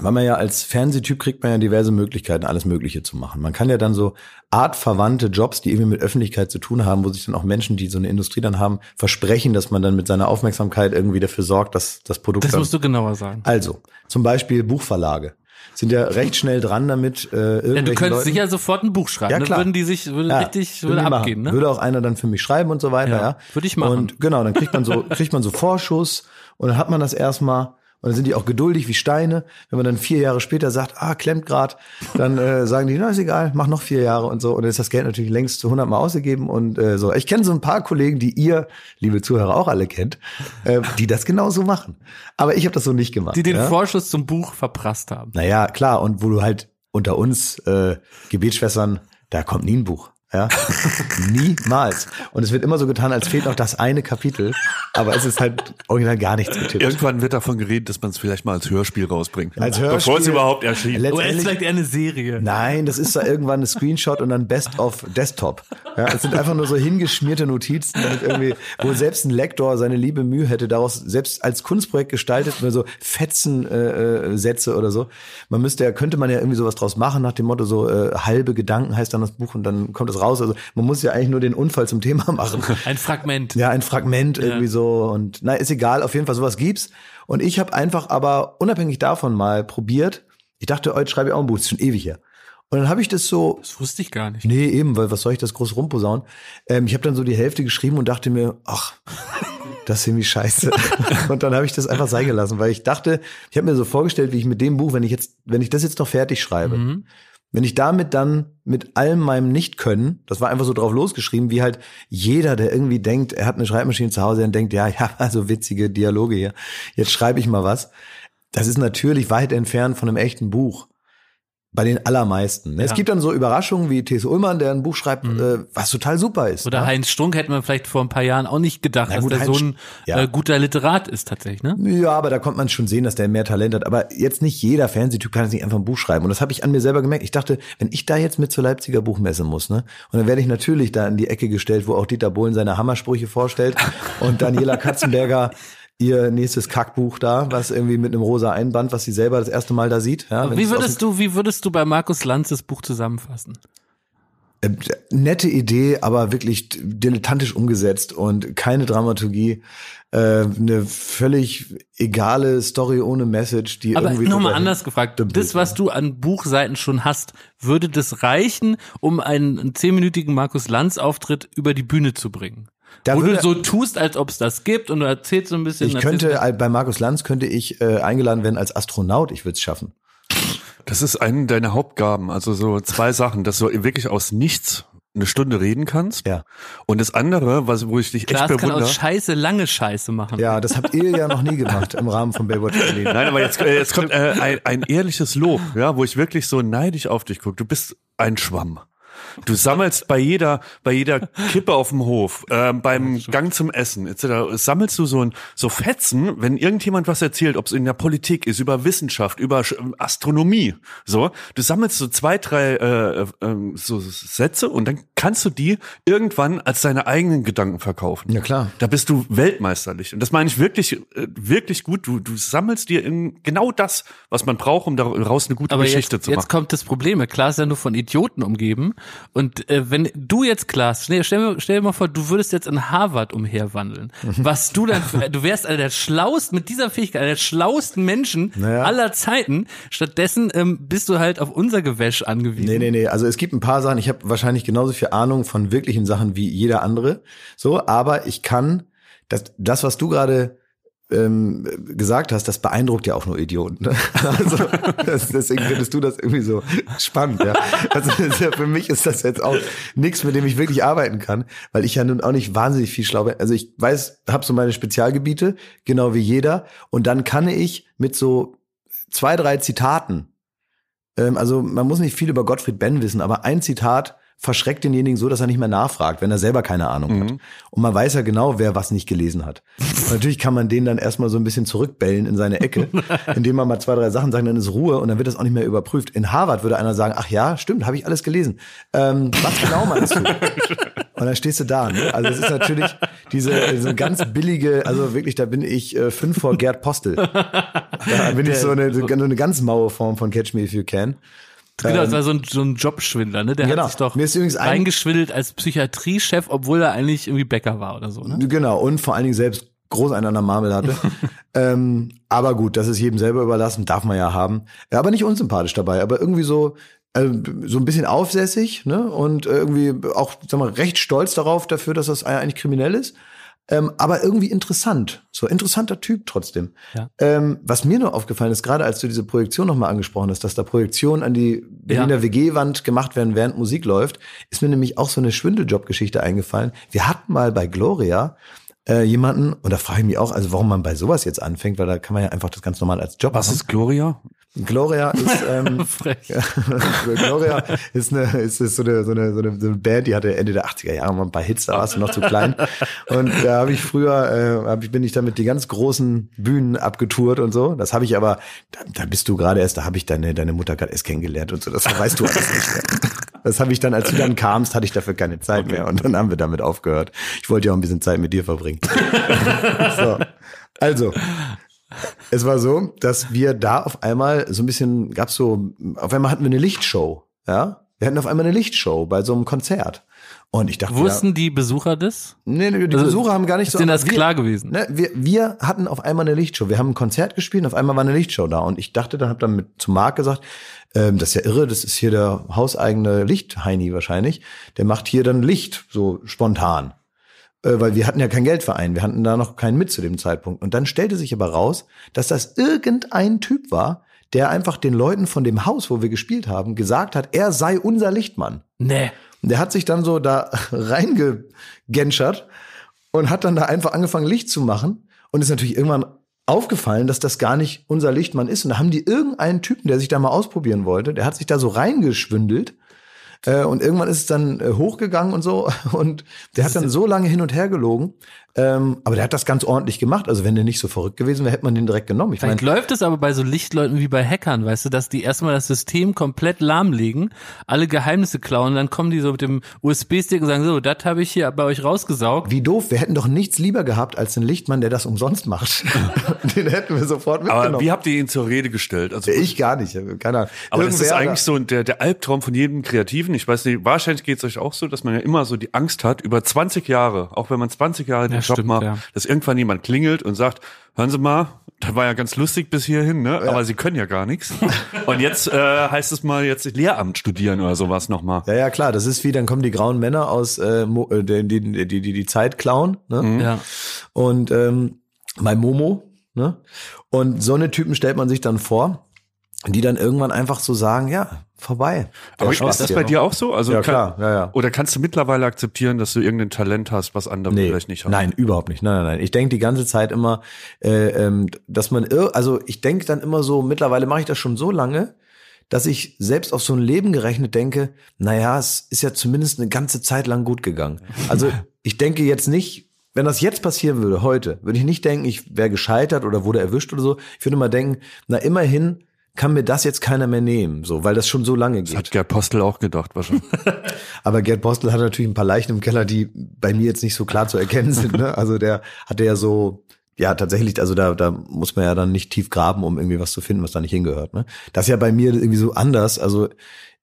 weil man ja als Fernsehtyp kriegt man ja diverse Möglichkeiten, alles Mögliche zu machen. Man kann ja dann so artverwandte Jobs, die irgendwie mit Öffentlichkeit zu tun haben, wo sich dann auch Menschen, die so eine Industrie dann haben, versprechen, dass man dann mit seiner Aufmerksamkeit irgendwie dafür sorgt, dass das Produkt Das dann musst du genauer sagen. Also, zum Beispiel Buchverlage sind ja recht schnell dran damit, äh, Ja, du könntest Leuten, sicher sofort ein Buch schreiben. Ja, ne? klar. Würden die sich, würde Ja, richtig, würde machen. abgehen, ne? Würde auch einer dann für mich schreiben und so weiter, Ja, ja. würde ich machen. Und genau, dann kriegt man so, kriegt man so Vorschuss und dann hat man das erstmal und dann sind die auch geduldig wie Steine. Wenn man dann vier Jahre später sagt, ah, klemmt grad, dann äh, sagen die, na ist egal, mach noch vier Jahre und so. Und dann ist das Geld natürlich längst zu 100 Mal ausgegeben und äh, so. Ich kenne so ein paar Kollegen, die ihr, liebe Zuhörer, auch alle kennt, äh, die das genauso machen. Aber ich habe das so nicht gemacht. Die den ja? Vorschuss zum Buch verprasst haben. Naja, klar, und wo du halt unter uns äh, Gebetsschwestern, da kommt nie ein Buch. Ja, niemals. Und es wird immer so getan, als fehlt noch das eine Kapitel, aber es ist halt original gar nichts getippt. Irgendwann wird davon geredet, dass man es vielleicht mal als Hörspiel rausbringt. Als Bevor es Hörspiel- überhaupt erschien. Oder ist Letztendlich, vielleicht eher eine Serie. nein, das ist da irgendwann ein Screenshot und dann Best of Desktop. Ja, es sind einfach nur so hingeschmierte Notizen, damit irgendwie, wo selbst ein Lektor seine liebe Mühe hätte, daraus selbst als Kunstprojekt gestaltet, nur so Fetzen äh, äh, Sätze oder so. Man müsste ja, könnte man ja irgendwie sowas draus machen, nach dem Motto, so äh, halbe Gedanken heißt dann das Buch und dann kommt raus. Also man muss ja eigentlich nur den Unfall zum Thema machen. Ein Fragment. Ja, ein Fragment irgendwie so und na ist egal, auf jeden Fall sowas gibt's und ich habe einfach aber unabhängig davon mal probiert. Ich dachte, heute schreibe ich auch ein Buch, das ist schon ewig her. Und dann habe ich das so Das wusste ich gar nicht. Nee, eben, weil was soll ich das groß rumposaunen? Ähm, ich habe dann so die Hälfte geschrieben und dachte mir, ach, das ist irgendwie scheiße. und dann habe ich das einfach sein gelassen, weil ich dachte, ich habe mir so vorgestellt, wie ich mit dem Buch, wenn ich jetzt, wenn ich das jetzt noch fertig schreibe, Mhm. Wenn ich damit dann mit allem meinem Nicht-Können, das war einfach so drauf losgeschrieben, wie halt jeder, der irgendwie denkt, er hat eine Schreibmaschine zu Hause und denkt, ja, ja, also witzige Dialoge hier, jetzt schreibe ich mal was. Das ist natürlich weit entfernt von einem echten Buch. Bei den allermeisten. ne? Es Ja. gibt dann so Überraschungen wie T.S. Ullmann, der ein Buch schreibt, äh, was total super ist. Oder ne? Heinz Strunk hätte man vielleicht vor ein paar Jahren auch nicht gedacht, dass gut, der Heinz so ein ja. äh, guter Literat ist tatsächlich, ne? Ja, aber da kommt man schon sehen, dass der mehr Talent hat. Aber jetzt nicht jeder Fernsehtyp kann jetzt nicht einfach ein Buch schreiben. Und das habe ich an mir selber gemerkt. Ich dachte, wenn ich da jetzt mit zur Leipziger Buchmesse muss, ne, und dann werde ich natürlich da in die Ecke gestellt, wo auch Dieter Bohlen seine Hammersprüche vorstellt und Daniela Katzenberger ihr nächstes Kackbuch da, was irgendwie mit einem rosa Einband, was sie selber das erste Mal da sieht. Ja, Wie würdest du, wie würdest du bei Markus Lanz das Buch zusammenfassen? Äh, nette Idee, aber wirklich dilettantisch umgesetzt und keine Dramaturgie. Äh, eine völlig egale Story ohne Message, die Aber irgendwie. nochmal anders gefragt. Das, was du an Buchseiten schon hast, würde das reichen, um einen, zehnminütigen Markus Lanz Auftritt über die Bühne zu bringen? Da Wo würde- du so tust, als ob es das gibt und du erzählst so ein bisschen. Ich könnte, bei Markus Lanz könnte ich äh, eingeladen werden als Astronaut, ich würde es schaffen. Das ist eine deiner Hauptgaben. Also so zwei Sachen, dass du wirklich aus nichts eine Stunde reden kannst. Ja. Und das andere, was, wo ich dich Klaas echt kann bewundere. aus Scheiße lange Scheiße machen. Ja, das habt ihr ja noch nie gemacht im Rahmen von Baywatch Berlin. Nein, aber jetzt, äh, jetzt kommt äh, ein, ein ehrliches Lob, ja, wo ich wirklich so neidisch auf dich gucke. Du bist ein Schwamm. Du sammelst bei jeder, bei jeder Kippe auf dem Hof, äh, beim Gang zum Essen etc. sammelst du so ein so Fetzen, wenn irgendjemand was erzählt, ob es in der Politik ist, über Wissenschaft, über Astronomie, so. Du sammelst so zwei, drei äh, äh, so Sätze und dann kannst du die irgendwann als deine eigenen Gedanken verkaufen. Ja, klar. Da bist du weltmeisterlich. Und das meine ich wirklich, äh, wirklich gut. Du, du sammelst dir in genau das, was man braucht, um daraus eine gute Aber Geschichte jetzt, zu jetzt machen. kommt das Problem. Klaas ist ja nur von Idioten umgeben. Und äh, wenn du jetzt, Klaas, stell, stell, mir- stell dir mal vor, du würdest jetzt in Harvard umherwandeln. Was du dann, für, du wärst einer der schlauesten, mit dieser Fähigkeit, einer der schlauesten Menschen Naja. aller Zeiten. Stattdessen ähm, bist du halt auf unser Gewäsch angewiesen. Nee, nee, nee. Also es gibt ein paar Sachen, ich habe wahrscheinlich genauso viel Ahnung von wirklichen Sachen wie jeder andere. So, aber ich kann, das, das was du gerade ähm, gesagt hast, das beeindruckt ja auch nur Idioten. Ne? Also deswegen findest du das irgendwie so spannend. Ja? Also für mich ist das jetzt auch nichts, mit dem ich wirklich arbeiten kann, weil ich ja nun auch nicht wahnsinnig viel schlau bin. Also ich weiß, habe so meine Spezialgebiete, genau wie jeder, und dann kann ich mit so zwei, drei Zitaten ähm, also man muss nicht viel über Gottfried Benn wissen, aber ein Zitat verschreckt denjenigen so, dass er nicht mehr nachfragt, wenn er selber keine Ahnung hat. Und man weiß ja genau, wer was nicht gelesen hat. Und natürlich kann man den dann erstmal so ein bisschen zurückbellen in seine Ecke, indem man mal zwei, drei Sachen sagt, dann ist Ruhe und dann wird das auch nicht mehr überprüft. In Harvard würde einer sagen, ach ja, stimmt, habe ich alles gelesen. Ähm, was genau meinst du? Und dann stehst du da. Ne? Also es ist natürlich diese, diese ganz billige, also wirklich, da bin ich äh, fünf vor Gerd Postel. Da bin ich so eine, so eine ganz maue Form von Catch Me If You Can. Genau, das war so ein, so ein Jobschwindler, ne? Der Genau. hat sich doch Mir ist übrigens ein- reingeschwindelt als Psychiatriechef, obwohl er eigentlich irgendwie Bäcker war oder so, ne? Genau, und vor allen Dingen selbst groß einen an der Marmel hatte. ähm, aber gut, das ist jedem selber überlassen, darf man ja haben. Ja, aber nicht unsympathisch dabei, aber irgendwie so, äh, so ein bisschen aufsässig, ne? Und irgendwie auch, sag mal, recht stolz darauf dafür, dass das eigentlich kriminell ist. Ähm, aber irgendwie interessant. So interessanter Typ trotzdem. Ja. Ähm, was mir nur aufgefallen ist, gerade als du diese Projektion nochmal angesprochen hast, dass da Projektionen an die Berliner WG-Wand gemacht werden, während Musik läuft, ist mir nämlich auch so eine Schwindeljob-Geschichte eingefallen. Wir hatten mal bei Gloria äh, jemanden, und da frage ich mich auch, also warum man bei sowas jetzt anfängt, weil da kann man ja einfach das ganz normal als Job Was machen. ist Gloria? Gloria ist ähm. Gloria ist eine ist, ist so, eine, so, eine, so, eine, Band, die hatte Ende der 80er Jahre mal ein paar Hits, da warst du noch zu klein. Und da habe ich früher, äh, hab ich, bin ich damit die ganz großen Bühnen abgetourt und so. Das habe ich aber, da, da bist du gerade erst, da habe ich deine, deine Mutter gerade erst kennengelernt und so. Das weißt du alles nicht mehr. Das habe ich dann, als du dann kamst, hatte ich dafür keine Zeit mehr. Und dann haben wir damit aufgehört. Ich wollte ja auch ein bisschen Zeit mit dir verbringen. so. Also, es war so, dass wir da auf einmal so ein bisschen, gab's so, auf einmal hatten wir eine Lichtshow, ja. Wir hatten auf einmal eine Lichtshow bei so einem Konzert. Und ich dachte, Wussten die Besucher das? ja, nee, nee, die Also, Besucher haben gar nicht ist so. denen aber das wir, klar gewesen? Ne, wir, wir hatten auf einmal eine Lichtshow. Wir haben ein Konzert gespielt und auf einmal war eine Lichtshow da. Und ich dachte, dann hab dann mit zu Marc gesagt, ähm, das ist ja irre, das ist hier der hauseigene Lichtheini wahrscheinlich. Der macht hier dann Licht, so spontan. Äh, weil wir hatten ja kein Geldverein, wir hatten da noch keinen mit zu dem Zeitpunkt. Und dann stellte sich aber raus, dass das irgendein Typ war, der einfach den Leuten von dem Haus, wo wir gespielt haben, gesagt hat, er sei unser Lichtmann. Nee. Und der hat sich dann so da reingegenschert und hat dann da einfach angefangen, Licht zu machen. Und ist natürlich irgendwann aufgefallen, dass das gar nicht unser Lichtmann ist. Und da haben die irgendeinen Typen, der sich da mal ausprobieren wollte, der hat sich da so reingeschwindelt. Äh, und irgendwann ist es dann äh, hochgegangen und so. Und der hat dann so lange hin und her gelogen. Ähm, aber der hat das ganz ordentlich gemacht. Also wenn der nicht so verrückt gewesen wäre, hätte man den direkt genommen. Ich Vielleicht meine, läuft es aber bei so Lichtleuten wie bei Hackern, weißt du, dass die erstmal das System komplett lahmlegen, alle Geheimnisse klauen, dann kommen die so mit dem USB-Stick und sagen, so, das habe ich hier bei euch rausgesaugt. wie doof. Wir hätten doch nichts lieber gehabt als einen Lichtmann, der das umsonst macht. den hätten wir sofort mitgenommen. Aber wie habt ihr ihn zur Rede gestellt? Also Ich gar nicht, keine Ahnung. Aber das ist Irgendwer eigentlich so der, der Albtraum von jedem Kreativen. Ich weiß nicht, wahrscheinlich geht es euch auch so, dass man ja immer so die Angst hat, über 20 Jahre, auch wenn man 20 Jahre den Ja, Job stimmt, macht, ja. dass irgendwann jemand klingelt und sagt, hören Sie mal, das war ja ganz lustig bis hierhin, ne? aber Sie können ja gar nichts. Und jetzt äh, heißt es mal jetzt Lehramt studieren oder sowas nochmal. Ja, ja, klar, das ist wie, dann kommen die grauen Männer aus, äh, äh, die, die, die, die die Zeit klauen, ne? Ja. Und ähm, bei Momo, ne? Und so eine Typen stellt man sich dann vor, die dann irgendwann einfach so sagen, ja, vorbei. Aber ist das bei dir auch so? Also Ja, klar, ja, ja. Oder kannst du mittlerweile akzeptieren, dass du irgendein Talent hast, was andere Nee, vielleicht nicht haben? nein, überhaupt nicht. Nein, nein, nein. Ich denke die ganze Zeit immer, äh, ähm, dass man, also ich denke dann immer so, mittlerweile mache ich das schon so lange, dass ich selbst auf so ein Leben gerechnet denke, naja, es ist ja zumindest eine ganze Zeit lang gut gegangen. Also ich denke jetzt nicht, wenn das jetzt passieren würde, heute, würde ich nicht denken, ich wäre gescheitert oder wurde erwischt oder so. Ich würde mal denken, na immerhin kann mir das jetzt keiner mehr nehmen, so, weil das schon so lange Das geht. hat Gerd Postel auch gedacht, wahrscheinlich. Aber Gerd Postel hat natürlich ein paar Leichen im Keller, die bei mir jetzt nicht so klar zu erkennen sind. Ne? Also der hatte ja so, ja tatsächlich, also da, da muss man ja dann nicht tief graben, um irgendwie was zu finden, was da nicht hingehört. Ne? Das ist ja bei mir irgendwie so anders. Also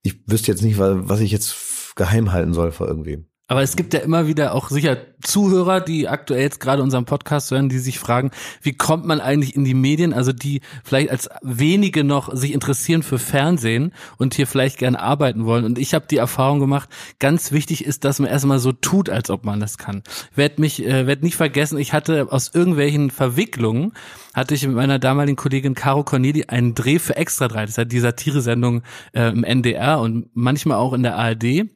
ich wüsste jetzt nicht, wa- was ich jetzt geheim halten soll vor irgendwem. Aber es gibt ja immer wieder auch sicher Zuhörer, die aktuell jetzt gerade unseren Podcast hören, die sich fragen, wie kommt man eigentlich in die Medien, also die vielleicht als wenige noch sich interessieren für Fernsehen und hier vielleicht gerne arbeiten wollen. Und ich habe die Erfahrung gemacht, ganz wichtig ist, dass man erstmal so tut, als ob man das kann. Werd mich, äh, werd nicht vergessen, ich hatte aus irgendwelchen Verwicklungen, hatte ich mit meiner damaligen Kollegin Caro Corneli einen Dreh für Extra 3, das ist ja die Satire-Sendung äh, im NDR und manchmal auch in der ARD.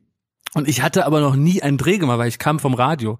Und ich hatte aber noch nie einen Dreh gemacht, weil ich kam vom Radio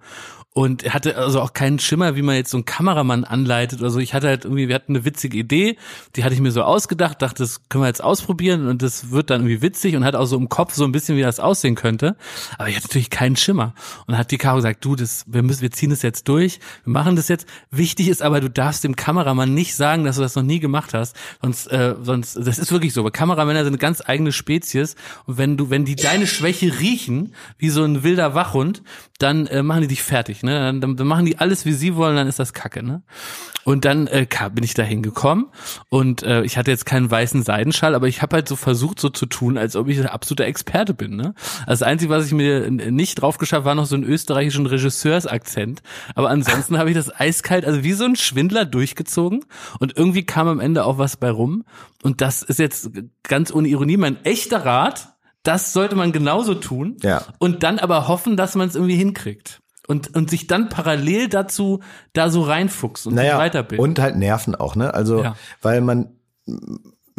und hatte also auch keinen Schimmer, wie man jetzt so einen Kameramann anleitet oder so. Ich hatte halt irgendwie, wir hatten eine witzige Idee, die hatte ich mir so ausgedacht, dachte, das können wir jetzt ausprobieren und das wird dann irgendwie witzig und hatte auch so im Kopf so ein bisschen, wie das aussehen könnte. Aber ich hatte natürlich keinen Schimmer. Und hat die Caro gesagt, du, das, wir müssen, wir ziehen das jetzt durch, wir machen das jetzt. Wichtig ist aber, du darfst dem Kameramann nicht sagen, dass du das noch nie gemacht hast. Sonst, äh, sonst, das ist wirklich so. Aber Kameramänner sind eine ganz eigene Spezies. Und wenn du, wenn die deine Schwäche riechen, wie so ein wilder Wachhund, dann äh, machen die dich fertig, ne? Dann, dann, dann machen die alles, wie sie wollen, dann ist das Kacke, ne? Und dann äh, bin ich da hingekommen und äh, ich hatte jetzt keinen weißen Seidenschal, aber ich habe halt so versucht, so zu tun, als ob ich ein absoluter Experte bin. Ne? Also das Einzige, was ich mir nicht drauf geschafft, war noch so einen österreichischen Regisseursakzent. Aber ansonsten habe ich das eiskalt, also wie so ein Schwindler durchgezogen und irgendwie kam am Ende auch was bei rum. Und das ist jetzt ganz ohne Ironie mein echter Rat. Das sollte man genauso tun. Ja. Und dann aber hoffen, dass man es irgendwie hinkriegt. Und, und sich dann parallel dazu da so reinfuchst und sich Naja, weiterbildet. und halt Nerven auch, ne? Also, Ja. weil man,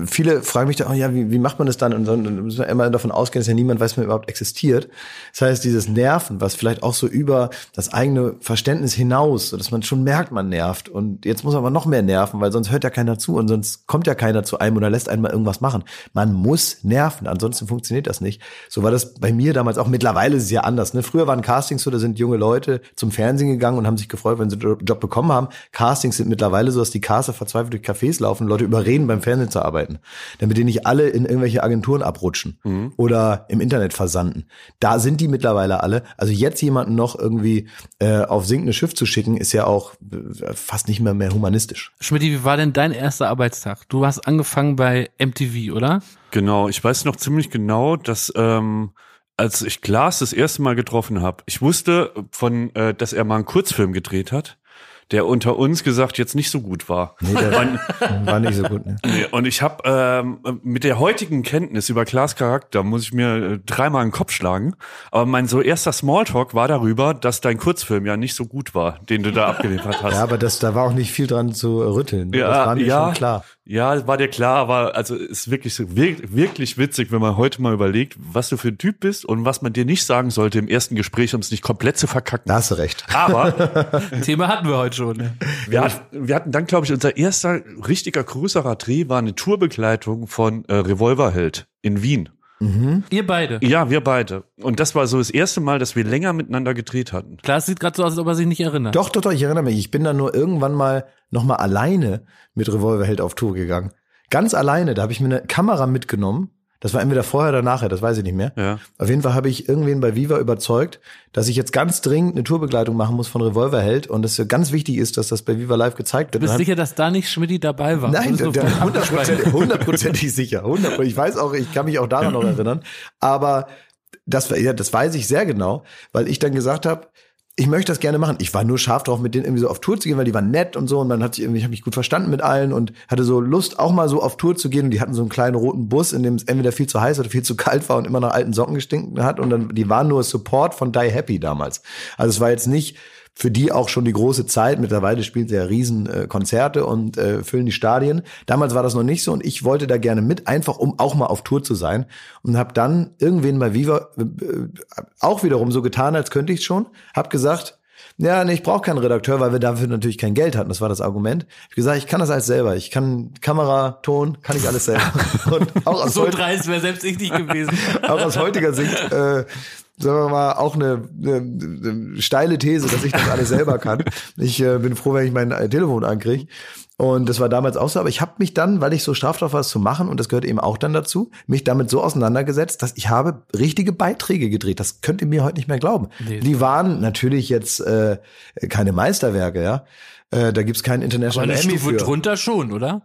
viele fragen mich da, oh ja, wie, wie macht man das dann? Und dann müssen wir immer davon ausgehen, dass ja niemand weiß, wer überhaupt existiert. Das heißt, dieses Nerven, was vielleicht auch so über das eigene Verständnis hinaus, so dass man schon merkt, man nervt. Und jetzt muss man aber noch mehr nerven, weil sonst hört ja keiner zu und sonst kommt ja keiner zu einem oder lässt einen mal irgendwas machen. Man muss nerven, ansonsten funktioniert das nicht. So war das bei mir damals auch. Mittlerweile ist es ja anders. Ne? Früher waren Castings so, da sind junge Leute zum Fernsehen gegangen und haben sich gefreut, wenn sie einen Job bekommen haben. Castings sind mittlerweile so, dass die Caster verzweifelt durch Cafés laufen, Leute überreden, beim Fernsehen zu arbeiten, damit die nicht alle in irgendwelche Agenturen abrutschen oder im Internet versanden. Da sind die mittlerweile alle. Also jetzt jemanden noch irgendwie äh, auf sinkendes Schiff zu schicken, ist ja auch äh, fast nicht mehr mehr humanistisch. Schmidt, wie war denn dein erster Arbeitstag? Du hast angefangen bei MTV, oder? Genau, ich weiß noch ziemlich genau, dass ähm, als ich Glas das erste Mal getroffen habe, ich wusste von, äh, dass er mal einen Kurzfilm gedreht hat, der unter uns gesagt jetzt nicht so gut war. Nee, der Und, war nicht so gut. Ne? nee, und ich habe ähm, mit der heutigen Kenntnis über Klaas Charakter muss ich mir äh, dreimal den Kopf schlagen. Aber mein so erster Smalltalk war darüber, dass dein Kurzfilm ja nicht so gut war, den du da abgeliefert hast. Ja, aber das, da war auch nicht viel dran zu rütteln. das war mir schon klar. Ja, war dir klar, aber also ist wirklich so wirklich, witzig, wenn man heute mal überlegt, was du für ein Typ bist und was man dir nicht sagen sollte im ersten Gespräch, um es nicht komplett zu verkacken. Da hast du recht. Aber Thema hatten wir heute schon. Ne? wir, hat, wir hatten dann, glaube ich, unser erster richtiger größerer Dreh war eine Tourbegleitung von äh, Revolverheld in Wien. Ihr beide. Ja, wir beide. Und das war so das erste Mal, dass wir länger miteinander gedreht hatten. Klar, es sieht gerade so aus, als ob er sich nicht erinnert. Doch, doch, doch, ich erinnere mich. Ich bin dann nur irgendwann mal noch mal alleine mit Revolverheld auf Tour gegangen. Ganz alleine, da habe ich mir eine Kamera mitgenommen. Das war entweder vorher oder nachher, das weiß ich nicht mehr. Ja. Auf jeden Fall habe ich irgendwen bei Viva überzeugt, dass ich jetzt ganz dringend eine Tourbegleitung machen muss von Revolverheld und es ganz wichtig ist, dass das bei Viva Live gezeigt wird. du bist sicher, dass da nicht Schmidti dabei war? Nein, hundertprozentig sicher. 100%. Ich weiß auch, ich kann mich auch daran noch erinnern. Aber das, war- ja, das weiß ich sehr genau, weil ich dann gesagt habe, ich möchte das gerne machen. Ich war nur scharf drauf, mit denen irgendwie so auf Tour zu gehen, weil die waren nett und so und man hat sich irgendwie, ich habe mich gut verstanden mit allen und hatte so Lust, auch mal so auf Tour zu gehen. Und die hatten so einen kleinen roten Bus, in dem es entweder viel zu heiß oder viel zu kalt war und immer nach alten Socken gestinken hat. Und dann, die waren nur Support von Die Happy damals. Also es war jetzt nicht für die auch schon die große Zeit. Mittlerweile spielt sie ja riesen äh, Konzerte und äh, füllen die Stadien. Damals war das noch nicht so und ich wollte da gerne mit, einfach um auch mal auf Tour zu sein und habe dann irgendwen bei Viva äh, auch wiederum so getan, als könnte ich schon. Hab gesagt, ja, nee, ich brauche keinen Redakteur, weil wir dafür natürlich kein Geld hatten. Das war das Argument. Ich hab gesagt, ich kann das alles selber. Ich kann Kamera, Ton, kann ich alles selber. Und auch aus, So dreist wäre selbst ich nicht gewesen. auch aus heutiger Sicht, äh, sagen wir mal, auch eine, eine, eine steile These, dass ich das alles selber kann. Ich äh, bin froh, wenn ich mein äh, Telefon ankriege. Und das war damals auch so, aber ich habe mich dann, weil ich so straff drauf war, es zu machen, und das gehört eben auch dann dazu, mich damit so auseinandergesetzt, dass ich habe richtige Beiträge gedreht. Das könnt ihr mir heute nicht mehr glauben. Nee. Die waren natürlich jetzt äh, keine Meisterwerke, ja. Äh, da gibt's keinen Aber International eine Emmy Stufe für. drunter schon, oder?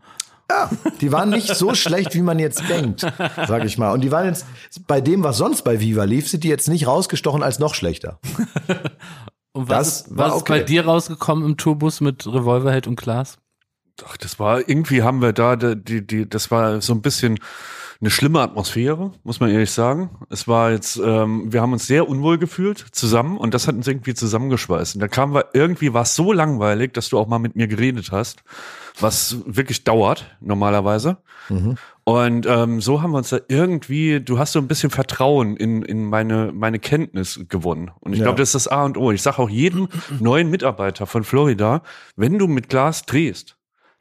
Die waren nicht so schlecht, wie man jetzt denkt, sag ich mal. Und die waren jetzt bei dem, was sonst bei Viva lief, sind die jetzt nicht rausgestochen als noch schlechter. Und was, Das ist, war was ist okay. bei dir rausgekommen im Tourbus mit Revolverheld und Glas? Ach, das war irgendwie haben wir da die, die das war so ein bisschen eine schlimme Atmosphäre, muss man ehrlich sagen. Es war jetzt, ähm, wir haben uns sehr unwohl gefühlt zusammen und das hat uns irgendwie zusammengeschweißt. Und da kam wir irgendwie war es so langweilig, dass du auch mal mit mir geredet hast, was wirklich dauert normalerweise. Und ähm, so haben wir uns da irgendwie, du hast so ein bisschen Vertrauen in, in meine, meine Kenntnis gewonnen. Und ich Ja. glaube, das ist das A und O. Ich sage auch jedem neuen Mitarbeiter von Florida, wenn du mit Glas drehst,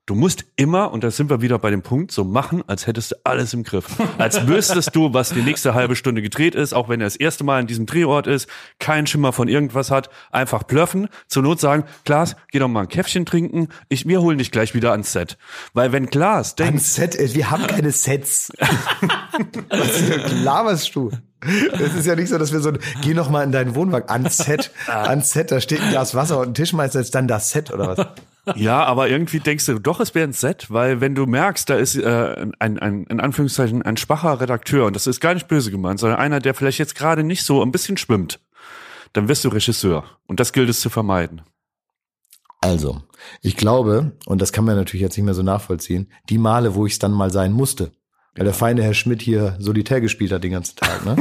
Du musst immer, und da sind wir wieder bei dem Punkt, so machen, als hättest du alles im Griff. Als wüsstest du, was die nächste halbe Stunde gedreht ist, auch wenn er das erste Mal an diesem Drehort ist, keinen Schimmer von irgendwas hat, einfach blöffen, zur Not sagen, Klaas, geh doch mal ein Käffchen trinken, ich, wir holen dich gleich wieder ans Set. Weil wenn Klaas denkt, Set, äh, wir haben keine Sets. Was laberst du? Es ist ja nicht so, dass wir so, geh noch mal in deinen Wohnwagen, ans Set, ans Set, da steht ein Glas Wasser und ein Tischmeister ist dann das Set oder was? Ja, aber irgendwie denkst du, doch, es wäre ein Set, weil wenn du merkst, da ist äh, ein, ein, in Anführungszeichen, ein schwacher Redakteur, und das ist gar nicht böse gemeint, sondern einer, der vielleicht jetzt gerade nicht so ein bisschen schwimmt, dann wirst du Regisseur. Und das gilt es zu vermeiden. Also, ich glaube, und das kann man natürlich jetzt nicht mehr so nachvollziehen, die Male, wo ich es dann mal sein musste, weil der feine Herr Schmidt hier Solitär gespielt hat den ganzen Tag, ne?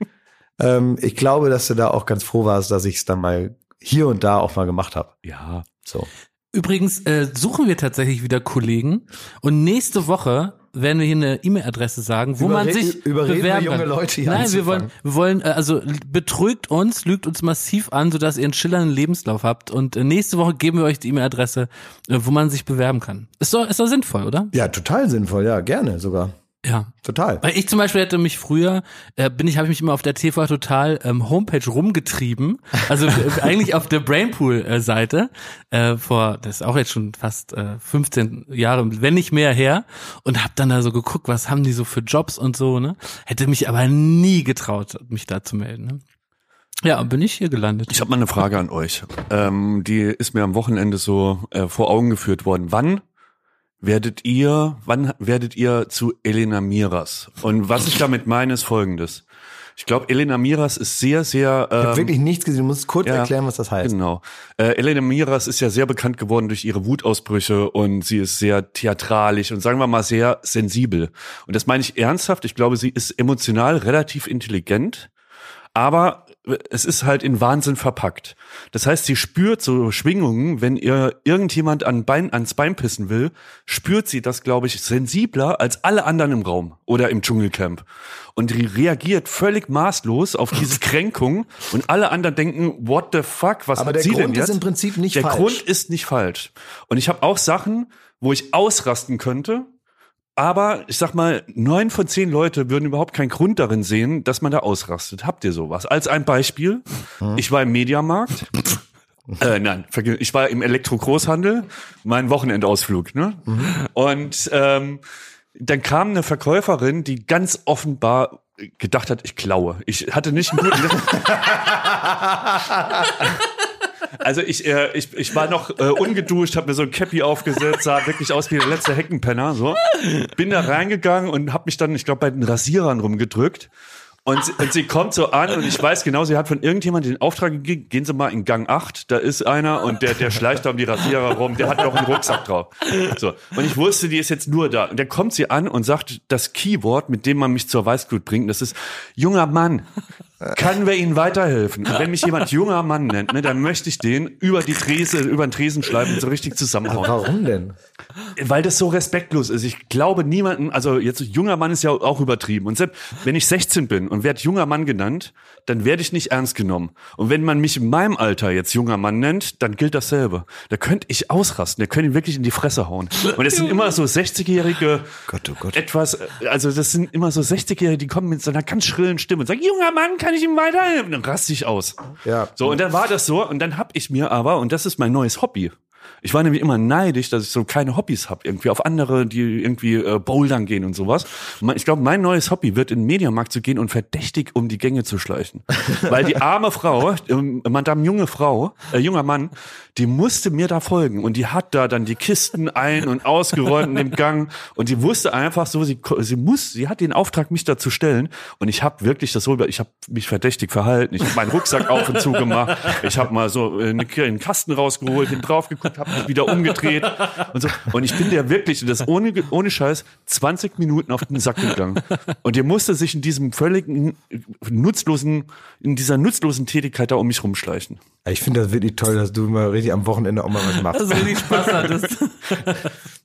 ähm, ich glaube, dass du da auch ganz froh warst, dass ich es dann mal hier und da auch mal gemacht habe. Ja. So. Übrigens äh, suchen wir tatsächlich wieder Kollegen und nächste Woche werden wir hier eine E-Mail-Adresse sagen, wo man Überre- sich überreden bewerben junge kann. Leute, hier Nein, wir wollen, wir wollen, äh, also betrügt uns, lügt uns massiv an, sodass ihr einen schillernden Lebenslauf habt. Und äh, nächste Woche geben wir euch die E-Mail-Adresse, äh, wo man sich bewerben kann. Ist doch, ist doch sinnvoll, oder? Ja, total sinnvoll, ja, gerne sogar. Ja. Total. Weil ich zum Beispiel hätte mich früher, äh, bin ich, habe ich mich immer auf der TV Total ähm, Homepage rumgetrieben, also äh, eigentlich auf der Brainpool-Seite, äh, vor, das ist auch jetzt schon fast äh, 15 Jahre, wenn nicht mehr her, und habe dann da so geguckt, was haben die so für Jobs und so, ne? Hätte mich aber nie getraut, mich da zu melden. Ne? Ja, und bin ich hier gelandet. Ich habe mal eine Frage an euch. Ähm, die ist mir am Wochenende so äh, vor Augen geführt worden. Wann werdet ihr, wann werdet ihr zu Elena Miras? Und was ich damit meine, ist folgendes. Ich glaube, Elena Miras ist sehr, sehr. Ich habe ähm, wirklich nichts gesehen. Du musst kurz ja, erklären, was das heißt. Genau. Äh, Elena Miras ist ja sehr bekannt geworden durch ihre Wutausbrüche und sie ist sehr theatralisch und sagen wir mal sehr sensibel. Und das meine ich ernsthaft. Ich glaube, sie ist emotional relativ intelligent, aber es ist halt in Wahnsinn verpackt. Das heißt, sie spürt so Schwingungen, wenn ihr irgendjemand an Bein, ans Bein pissen will, spürt sie das, glaube ich, sensibler als alle anderen im Raum oder im Dschungelcamp. Und die reagiert völlig maßlos auf diese Kränkung und alle anderen denken, what the fuck, was Aber hat der sie denn Grund ist jetzt? im Prinzip nicht der falsch. Grund ist nicht falsch. Und ich habe auch Sachen, wo ich ausrasten könnte, aber ich sag mal, neun von zehn Leute würden überhaupt keinen Grund darin sehen, dass man da ausrastet. Habt ihr sowas? Als ein Beispiel, ich war im Mediamarkt. Äh, nein, ich war im Elektro-Großhandel, mein Wochenendausflug, ne? Und ähm, dann kam eine Verkäuferin, die ganz offenbar gedacht hat, ich klaue. Ich hatte nicht einen guten Also ich, äh, ich, ich war noch äh, ungeduscht, habe mir so ein Cappy aufgesetzt, sah wirklich aus wie der letzte Heckenpenner. So. Bin da reingegangen und habe mich dann, ich glaube, bei den Rasierern rumgedrückt. Und, sie- und sie kommt so an und ich weiß genau, sie hat von irgendjemandem den Auftrag gegeben, gehen Sie mal in Gang 8, da ist einer und der, der schleicht da um die Rasierer rum, der hat noch einen Rucksack drauf. So. Und ich wusste, die ist jetzt nur da. Und dann kommt sie an und sagt das Keyword, mit dem man mich zur Weißglut bringt, das ist junger Mann. Kann wer Ihnen weiterhelfen? Und wenn mich jemand junger Mann nennt, ne, dann möchte ich den über die Trese, über den Tresen schleifen und so richtig zusammenhauen. Warum denn? Weil das so respektlos ist. Ich glaube niemanden, also jetzt junger Mann ist ja auch übertrieben. Und selbst wenn ich 16 bin und werde junger Mann genannt, dann werde ich nicht ernst genommen. Und wenn man mich in meinem Alter jetzt junger Mann nennt, dann gilt dasselbe. Da könnte ich ausrasten, der könnte ihn wirklich in die Fresse hauen. Und es sind immer so 60-jährige, Gott, oh Gott. etwas, also das sind immer so 60-jährige, die kommen mit so einer ganz schrillen Stimme und sagen, junger Mann, kann ich ihm weiterhelfen? Dann raste ich aus. Ja. So, und dann war das so, und dann hab ich mir aber, und das ist mein neues Hobby. Ich war nämlich immer neidisch, dass ich so keine Hobbys hab irgendwie auf andere, die irgendwie äh, bouldern gehen und sowas. Ich glaube, mein neues Hobby wird in den Mediamarkt zu gehen und verdächtig um die Gänge zu schleichen. Weil die arme Frau, ähm, Madame junge Frau, äh, junger Mann, die musste mir da folgen und die hat da dann die Kisten ein- und ausgeräumt in dem Gang und die wusste einfach so, sie, sie muss, sie hat den Auftrag, mich da zu stellen und ich habe wirklich das so, ich habe mich verdächtig verhalten. Ich habe meinen Rucksack auf und zu gemacht. Ich habe mal so äh, eine- einen Kasten rausgeholt, hin drauf geguckt, habe wieder umgedreht und so. Und ich bin der wirklich, das ohne, ohne Scheiß, 20 Minuten auf den Sack gegangen. Und der musste sich in diesem völligen nutzlosen, in dieser nutzlosen Tätigkeit da um mich rumschleichen. Ich finde das wirklich toll, dass du mal richtig am Wochenende auch mal was machst. Also richtig Spaß hattest.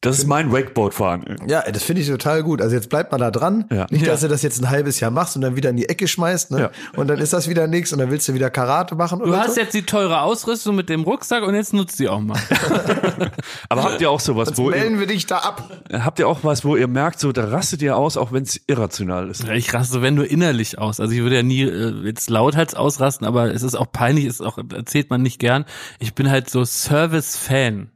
Das ist mein Wakeboard-Fahren. Ja, das finde ich total gut. Also jetzt bleibt mal da dran. Ja. Nicht, dass Ja. du das jetzt ein halbes Jahr machst und dann wieder in die Ecke schmeißt, ne? Ja. Und dann ist das wieder nichts und dann willst du wieder Karate machen Du oder hast so. jetzt die teure Ausrüstung mit dem Rucksack und jetzt nutzt die auch mal. Aber habt ihr auch sowas, wo ihr, Melden wir dich da ab. habt ihr auch was, wo ihr merkt, so da rastet ihr aus, auch wenn es irrational ist? Ich raste, wenn nur innerlich aus. Also ich würde ja nie äh, jetzt lauthals ausrasten, aber es ist auch peinlich, ist auch erzählt man nicht gern. Ich bin halt so Service-Fan.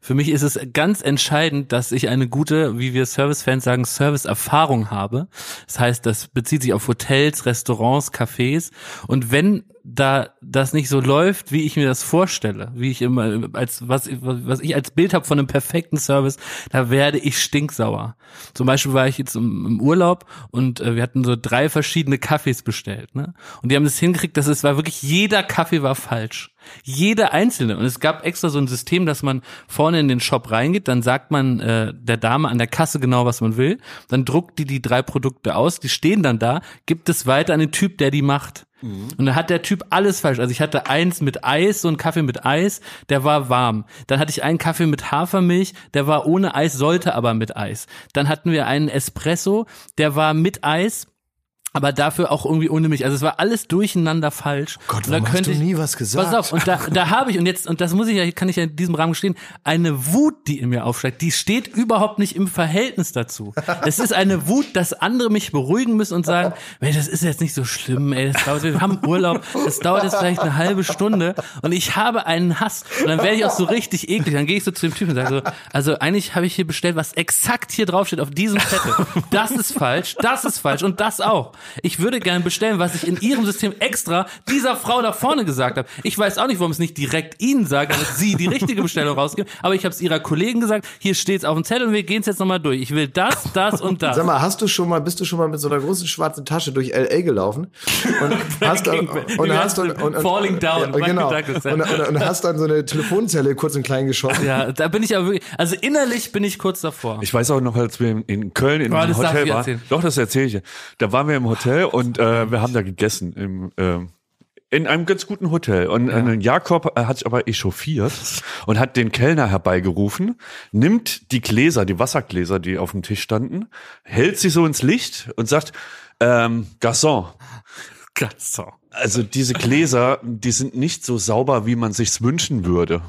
Für mich ist es ganz entscheidend, dass ich eine gute, wie wir Service-Fans sagen, Service-Erfahrung habe. Das heißt, das bezieht sich auf Hotels, Restaurants, Cafés. Und wenn da das nicht so läuft, wie ich mir das vorstelle, wie ich immer als was was ich als Bild habe von einem perfekten Service, da werde ich stinksauer. Zum Beispiel war ich jetzt im, im Urlaub und äh, wir hatten so drei verschiedene Kaffees bestellt, ne? Und die haben das hingekriegt, dass es war wirklich jeder Kaffee war falsch. Jeder einzelne. Und es gab extra so ein System, dass man vorne in den Shop reingeht, dann sagt man äh, der Dame an der Kasse genau, was man will, dann druckt die die drei Produkte aus, die stehen dann da, gibt es weiter an den Typ, der die macht. Und dann hat der Typ alles falsch. Also ich hatte eins mit Eis, so ein Kaffee mit Eis, der war warm. Dann hatte ich einen Kaffee mit Hafermilch, der war ohne Eis, sollte aber mit Eis. Dann hatten wir einen Espresso, der war mit Eis, aber dafür auch irgendwie ohne Milch. Also es war alles durcheinander falsch. Gott, Und da könnte du ich- nie was gesagt? Pass auf, und da, da habe ich, und jetzt, und das muss ich ja, kann ich ja in diesem Rahmen gestehen, eine Wut, die in mir aufsteigt, die steht überhaupt nicht im Verhältnis dazu. Es ist eine Wut, dass andere mich beruhigen müssen und sagen, ey, das ist jetzt nicht so schlimm, ey, das dauert, wir haben Urlaub, das dauert jetzt vielleicht eine halbe Stunde und ich habe einen Hass und dann werde ich auch so richtig eklig, dann gehe ich so zu dem Typen und sage so, also eigentlich habe ich hier bestellt, was exakt hier draufsteht auf diesem Zettel. Das ist falsch, das ist falsch und das auch. Ich würde gerne bestellen, was ich in ihrem System extra dieser Frau da vorne gesagt habe. Ich weiß auch nicht, warum es nicht direkt Ihnen sagt, damit Sie die richtige Bestellung rausgeben, aber ich habe es Ihrer Kollegen gesagt, hier steht's auf dem Zettel und wir gehen es jetzt nochmal durch. Ich will das, das und das. Sag mal, hast du schon mal, bist du schon mal mit so einer großen schwarzen Tasche durch LA gelaufen? Und hast dann, und hast dann, und, und, Falling down, ja, genau. Und, und, und hast dann so eine Telefonzelle kurz und klein geschossen. Ja, da bin ich aber wirklich, also innerlich bin ich kurz davor. Ich weiß auch noch, als wir in- Köln in Oh, einem Hotel waren. Doch, das erzähle ich. dir. Da waren wir im Hotel und äh, wir haben da gegessen im ähm, in einem ganz guten Hotel. Und äh, Jakob äh, hat sich aber echauffiert und hat den Kellner herbeigerufen, nimmt die Gläser, die Wassergläser, die auf dem Tisch standen, hält sie so ins Licht und sagt, ähm, Garçon, so. Also diese Gläser, die sind nicht so sauber, wie man sich's wünschen würde.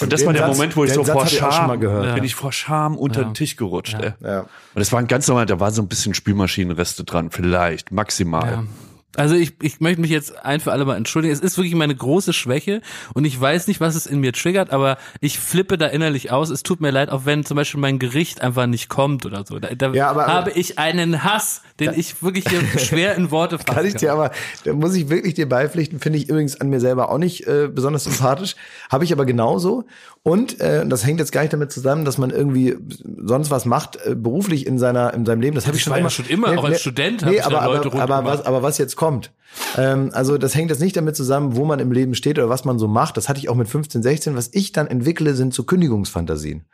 Und das Den war der Satz- Moment, wo ich so Satz vor ich Scham, gehört. bin ich vor Scham unter den Tisch gerutscht. Ey. Ja. Und das waren ganz normal, da war so ein bisschen Spülmaschinenreste dran, vielleicht, maximal. Also ich, ich möchte mich jetzt ein für alle Mal entschuldigen. Es ist wirklich meine große Schwäche und ich weiß nicht, was es in mir triggert, aber ich flippe da innerlich aus. Es tut mir leid, auch wenn zum Beispiel mein Gericht einfach nicht kommt oder so. Da, da Ja, aber- habe ich einen Hass, den ich wirklich hier schwer in Worte fassen Kann ich dir aber, da muss ich wirklich dir beipflichten, finde ich übrigens an mir selber auch nicht äh, besonders sympathisch. Habe ich aber genauso. Und äh, das hängt jetzt gar nicht damit zusammen, dass man irgendwie sonst was macht, äh, beruflich in seiner in seinem Leben. Das habe ich schon ja immer. schon immer, auch als Student habe Nee, ich aber, da Leute aber, aber, was, aber was jetzt kommt. Ähm, also das hängt jetzt nicht damit zusammen, wo man im Leben steht oder was man so macht. Das hatte ich auch mit 15, 16. Was ich dann entwickle, sind so Kündigungsfantasien.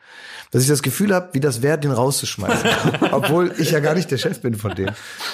Dass ich das Gefühl habe, wie das wäre, den rauszuschmeißen. Obwohl ich ja gar nicht der Chef bin von dem.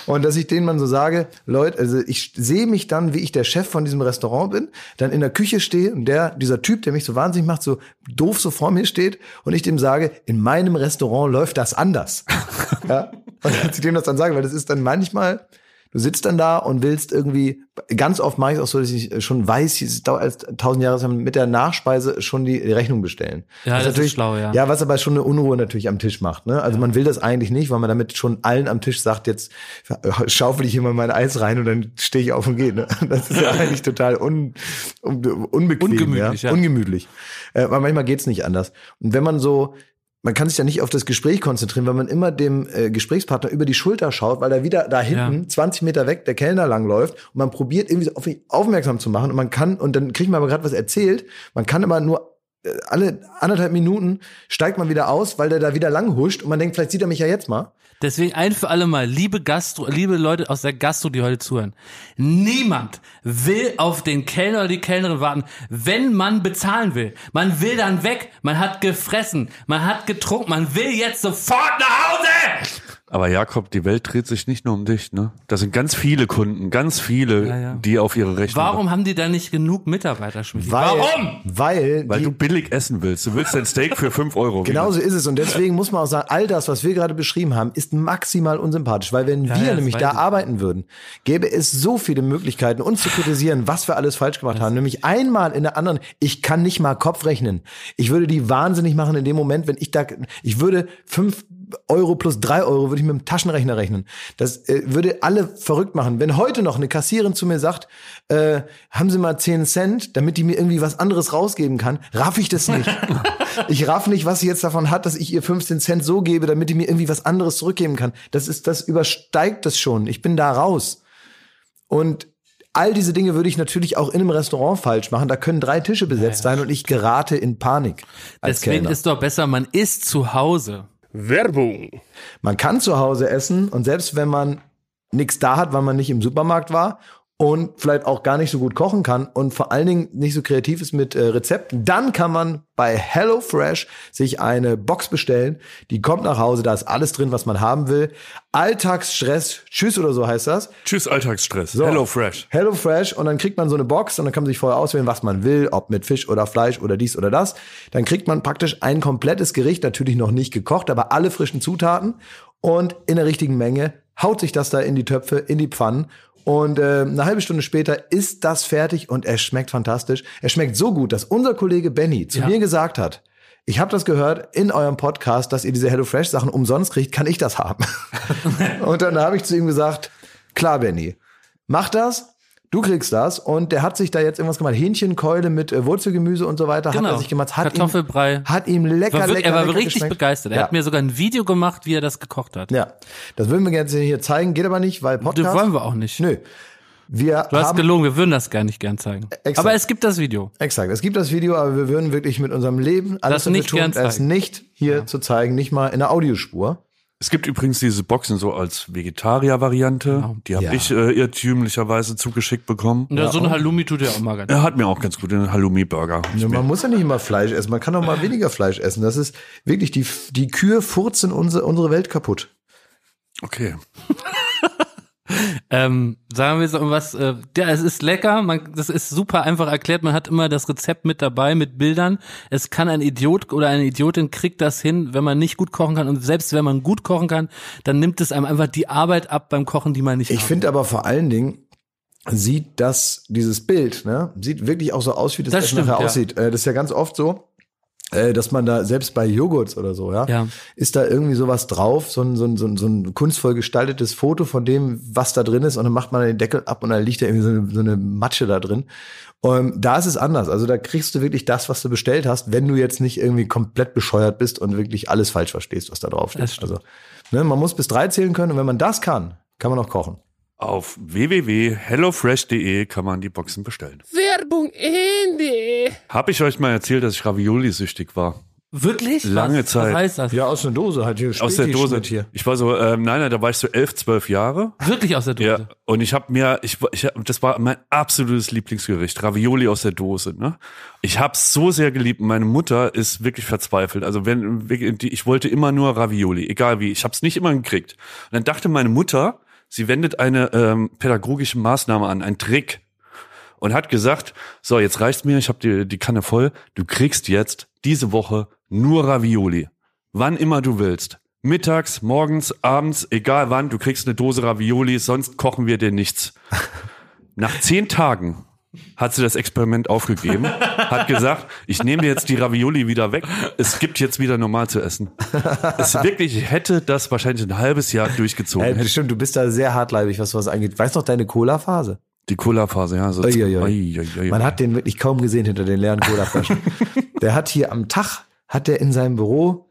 Und dass ich denen mal so sage, Leute, also ich sehe mich dann, wie ich der Chef von diesem Restaurant bin, dann in der Küche stehe und der, dieser Typ, der mich so wahnsinnig macht, so doof so vor mir steht und ich dem sage, in meinem Restaurant läuft das anders. ja? Und dass ich dem das dann sage, weil das ist dann manchmal, Du sitzt dann da und willst irgendwie, ganz oft mache ich es auch so, dass ich schon weiß, es dauert als tausend Jahre mit der Nachspeise schon die Rechnung bestellen. Ja, Was das ist schlau, ja. Ja, was aber schon eine Unruhe natürlich am Tisch macht. Ne? Also man will das eigentlich nicht, weil man damit schon allen am Tisch sagt, jetzt schaufel ich hier mal mein Eis rein und dann stehe ich auf und gehe. Ne? Das ist ja eigentlich total un, un, unbequem. Ungemütlich, ja? ja. Ungemütlich. Äh, aber manchmal geht's nicht anders. Und wenn man so man kann sich ja nicht auf das Gespräch konzentrieren, weil man immer dem äh, Gesprächspartner über die Schulter schaut, weil er wieder da hinten, Ja. 20 Meter weg, der Kellner langläuft und man probiert irgendwie so auf ihn aufmerksam zu machen und man kann, und dann kriegt man aber gerade was erzählt, man kann immer nur äh, alle anderthalb Minuten steigt man wieder aus, weil der da wieder lang huscht und man denkt, vielleicht sieht er mich ja jetzt mal. Deswegen ein für alle Mal, liebe Gastro, liebe Leute aus der Gastro, die heute zuhören. Niemand will auf den Kellner oder die Kellnerin warten, wenn man bezahlen will. Man will dann weg, man hat gefressen, man hat getrunken, man will jetzt sofort nach Hause! Aber Jakob, die Welt dreht sich nicht nur um dich, ne? Da sind ganz viele Kunden, ganz viele, Ja, ja. die auf ihre Rechnung. Warum haben die da nicht genug Mitarbeiter, Schmidt? Weil, Warum? Weil, Weil die, du billig essen willst. Du willst dein Steak für 5 Euro. Genau so ist es. Und deswegen muss man auch sagen, all das, was wir gerade beschrieben haben, ist maximal unsympathisch. Weil wenn Ja, wir nämlich da arbeiten würden, gäbe es so viele Möglichkeiten, uns zu kritisieren, was wir alles falsch gemacht haben. Nämlich einmal in der anderen, ich kann nicht mal Kopf rechnen. Ich würde die wahnsinnig machen in dem Moment, wenn ich da, ich würde fünf Euro plus drei Euro würde ich mit dem Taschenrechner rechnen. Das äh, würde alle verrückt machen. Wenn heute noch eine Kassierin zu mir sagt, äh, haben Sie mal 10 Cent, damit die mir irgendwie was anderes rausgeben kann, raff ich das nicht. ich raff nicht, was sie jetzt davon hat, dass ich ihr 15 Cent so gebe, damit die mir irgendwie was anderes zurückgeben kann. Das ist, das übersteigt das schon. Ich bin da raus. Und all diese Dinge würde ich natürlich auch in einem Restaurant falsch machen. Da können drei Tische besetzt sein und ich gerate in Panik. Als Deswegen Kellner. ist doch besser, man isst zu Hause. Werbung. Man kann zu Hause essen und selbst wenn man nichts da hat, weil man nicht im Supermarkt war und vielleicht auch gar nicht so gut kochen kann und vor allen Dingen nicht so kreativ ist mit äh, Rezepten, dann kann man bei HelloFresh sich eine Box bestellen. Die kommt nach Hause, da ist alles drin, was man haben will. Alltagsstress, tschüss oder so heißt das. Tschüss, Alltagsstress. So. Hello Fresh. Hello Fresh und dann kriegt man so eine Box und dann kann man sich vorher auswählen, was man will, ob mit Fisch oder Fleisch oder dies oder das. Dann kriegt man praktisch ein komplettes Gericht, natürlich noch nicht gekocht, aber alle frischen Zutaten und in der richtigen Menge haut sich das da in die Töpfe, in die Pfannen und äh, eine halbe Stunde später ist das fertig und es schmeckt fantastisch. Es schmeckt so gut, dass unser Kollege Benny zu Ja. mir gesagt hat, ich habe das gehört in eurem Podcast, dass ihr diese HelloFresh Sachen umsonst kriegt, kann ich das haben? und dann habe ich zu ihm gesagt, klar Benny, mach das, du kriegst das. Und der hat sich da jetzt irgendwas gemacht, Hähnchenkeule mit äh, Wurzelgemüse und so weiter, hat Genau. er sich gemacht, hat Kartoffelbrei. ihm, hat ihm lecker, War wirklich, lecker, er war lecker richtig geschmeckt. begeistert. Er ja. hat mir sogar ein Video gemacht, wie er das gekocht hat. ja, das würden wir gerne hier zeigen, geht aber nicht, weil Das Podcast. wollen wir auch nicht. Nö. Wir Du hast gelogen, wir würden das gar nicht gern zeigen. Exakt. Aber es gibt das Video. Exakt. Es gibt das Video, aber wir würden wirklich mit unserem Leben alles Das nicht tun, es nicht hier zu zeigen, nicht mal in der Audiospur. Es gibt übrigens diese Boxen so als Vegetarier-Variante. Die habe Ja. ich äh, irrtümlicherweise zugeschickt bekommen. Ja, so ein Halloumi tut ja auch mal ganz. Er hat mir auch ganz gut den Halloumi-Burger. Ja, man muss ja nicht immer Fleisch essen, man kann auch mal weniger Fleisch essen. Das ist wirklich, die, die Kühe furzen unsere, unsere Welt kaputt. Okay. Ähm, sagen wir so was, äh, ja, es ist lecker, man, das ist super einfach erklärt, man hat immer das Rezept mit dabei, mit Bildern. Es kann ein Idiot oder eine Idiotin kriegt das hin, wenn man nicht gut kochen kann. Und selbst wenn man gut kochen kann, dann nimmt es einem einfach die Arbeit ab beim Kochen, die man nicht Ich finde aber vor allen Dingen, sieht das, dieses Bild, ne, sieht wirklich auch so aus, wie das, Das Essen stimmt, nachher ja. aussieht. Äh, Das ist ja ganz oft so, dass man da, selbst bei Joghurts oder so, ja, Ja. ist da irgendwie sowas drauf, so ein, so, ein, so, ein, so ein kunstvoll gestaltetes Foto von dem, was da drin ist, und dann macht man den Deckel ab und dann liegt da irgendwie so eine, so eine Matsche da drin. Und da ist es anders. Also da kriegst du wirklich das, was du bestellt hast, wenn du jetzt nicht irgendwie komplett bescheuert bist und wirklich alles falsch verstehst, was da drauf steht. Also, ne, man muss bis drei zählen können und wenn man das kann, kann man auch kochen. Auf www.hellofresh.de kann man die Boxen bestellen. Werbung Ende. Habe ich euch mal erzählt, dass ich Ravioli-süchtig war? Wirklich? Lange was, Zeit. Was heißt das? Ja, aus der Dose halt hier. Aus der Dose. Hier. Ich war so, ähm, nein, nein, da war ich so elf, zwölf Jahre. Wirklich aus der Dose? Ja, und ich habe mir, ich, ich, das war mein absolutes Lieblingsgericht, Ravioli aus der Dose. Ne? Ich habe so sehr geliebt. Meine Mutter ist wirklich verzweifelt. Also wenn wirklich, die- ich wollte immer nur Ravioli, egal wie. Ich habe es nicht immer gekriegt. Und dann dachte meine Mutter, sie wendet eine ähm, pädagogische Maßnahme an, einen Trick und hat gesagt, so jetzt reicht's mir, ich habe die, die Kanne voll. Du kriegst jetzt diese Woche nur Ravioli, wann immer du willst. Mittags, morgens, abends, egal wann, du kriegst eine Dose Ravioli, sonst kochen wir dir nichts. Nach zehn Tagen hat sie das Experiment aufgegeben, hat gesagt, ich nehme jetzt die Ravioli wieder weg, es gibt jetzt wieder normal zu essen. Es wirklich, ich hätte das wahrscheinlich ein halbes Jahr durchgezogen. Ey, Hätte stimmt, du bist da sehr hartleibig, was was angeht. Weißt noch deine Cola-Phase? die Cola-Phase, ja. So. Ui, ui, ui. Man hat den wirklich kaum gesehen hinter den leeren Colaflaschen. der hat hier am Tag, hat der in seinem Büro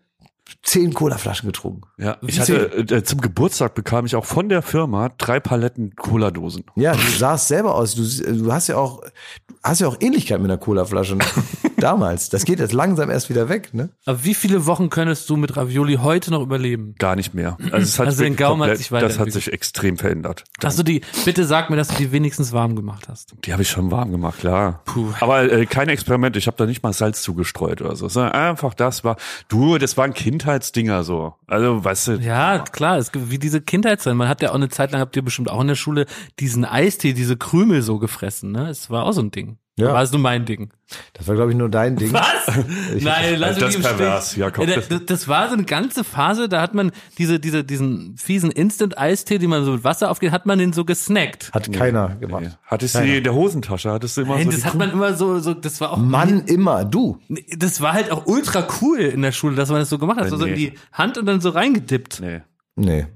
zehn Colaflaschen getrunken. Ja, ich hatte äh, zum Geburtstag bekam ich auch von der Firma drei Paletten Cola-Dosen. Ja, du sahst selber aus. Du, du hast ja auch, du hast ja auch Ähnlichkeit mit einer Colaflasche. Ne? Damals. Das geht jetzt langsam erst wieder weg, ne? Aber wie viele Wochen könntest du mit Ravioli heute noch überleben? Gar nicht mehr. Also, es hat Also wirklich Gaumen hat komplett- sich Das hat sich extrem verändert. Hast du die, bitte sag mir, dass du die wenigstens warm gemacht hast. Die habe ich schon warm gemacht, klar. Puh. Aber äh, kein Experiment. Ich habe da nicht mal Salz zugestreut oder so. Sondern einfach das war, du, das waren Kindheitsdinger so. Also, weißt du, Ja, klar, es gibt wie diese Kindheitszeit. Man hat ja auch eine Zeit lang, habt ihr bestimmt auch in der Schule diesen Eistee, diese Krümel so gefressen, ne? Es war auch so ein Ding. Ja. War es nur mein Ding. Das war, glaube ich, nur dein Ding. Was? Nein, lass Das mich im ist pervers, Stich. Jakob. Ja, das, das war so eine ganze Phase, da hat man diese, diese, diesen fiesen Instant-Eistee, den man so mit Wasser aufgeht, hat man den so gesnackt. Hat keiner gemacht. hattest du die in der Hosentasche? Hattest du immer Nein, so das hat man immer so, so, das war auch, Mann, immer. Du. das war halt auch ultra cool in der Schule, dass man das so gemacht hat, so, so in Nee. die Hand und dann so reingedippt. Nee. Nee,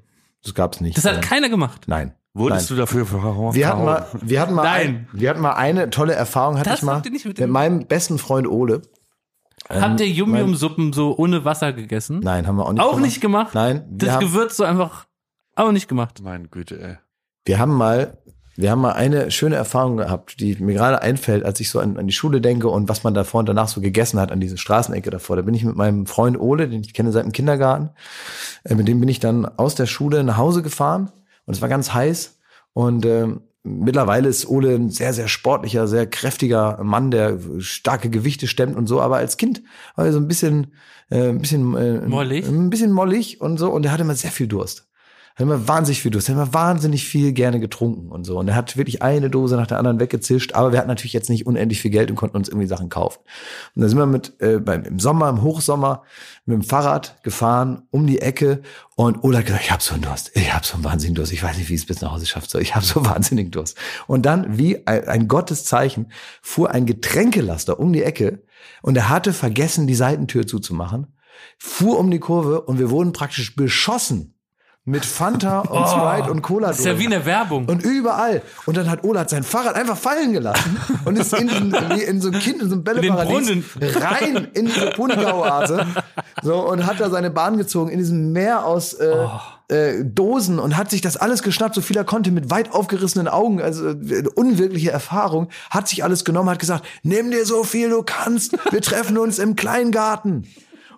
das gab's nicht. Das hat keiner gemacht. Nein. Wurdest Nein. du dafür verhauen? Wir hatten mal, wir hatten mal, Nein. ein, wir hatten mal eine tolle Erfahrung, hatte Das ich mal habt ihr nicht mit mit, meinem besten Freund Ole. Habt ihr Yum-Yum-Suppen so ohne Wasser gegessen? Nein, haben wir auch nicht Auch gemacht. nicht gemacht? Nein, Das haben, Gewürz so einfach auch nicht gemacht. Meine Güte, ey. wir haben mal, wir haben mal eine schöne Erfahrung gehabt, die mir gerade einfällt, als ich so an, an die Schule denke und was man davor und danach so gegessen hat an diese Straßenecke davor. Da bin ich mit meinem Freund Ole, den ich kenne seit dem Kindergarten, äh, mit dem bin ich dann aus der Schule nach Hause gefahren und es war ganz heiß und ähm, Mittlerweile ist Ole ein sehr, sehr sportlicher, sehr kräftiger Mann, der starke Gewichte stemmt und so, aber als Kind war er so ein bisschen, äh, ein bisschen, äh, Mollig? ein bisschen mollig und so und er hatte immer sehr viel Durst. Hat immer wahnsinnig viel Durst, hat immer wahnsinnig viel gerne getrunken und so. Und er hat wirklich eine Dose nach der anderen weggezischt, aber wir hatten natürlich jetzt nicht unendlich viel Geld und konnten uns irgendwie Sachen kaufen. Und dann sind wir mit äh, beim, im Sommer, im Hochsommer, mit dem Fahrrad gefahren um die Ecke und Ola hat gesagt, ich habe so einen Durst, ich habe so einen wahnsinnigen Durst, ich weiß nicht, wie ich es bis nach Hause schafft, so, ich habe so wahnsinnigen Durst. Und dann, wie ein Gotteszeichen, fuhr ein Getränkelaster um die Ecke und er hatte vergessen, die Seitentür zuzumachen, fuhr um die Kurve und wir wurden praktisch beschossen mit Fanta und Sprite und Cola. Oh, Das ist ja wie in der Werbung. Und überall. Und dann hat Ola sein Fahrrad einfach fallen gelassen und ist in, wie in so ein Kind, in so ein Bälleparadies rein in diese Punigau-Oase. So, und hat da seine Bahn gezogen in diesem Meer aus äh, Oh. äh, Dosen und hat sich das alles geschnappt, so viel er konnte, mit weit aufgerissenen Augen, also äh, unwirkliche Erfahrung, hat sich alles genommen, hat gesagt, nimm dir so viel du kannst, wir treffen uns im Kleingarten.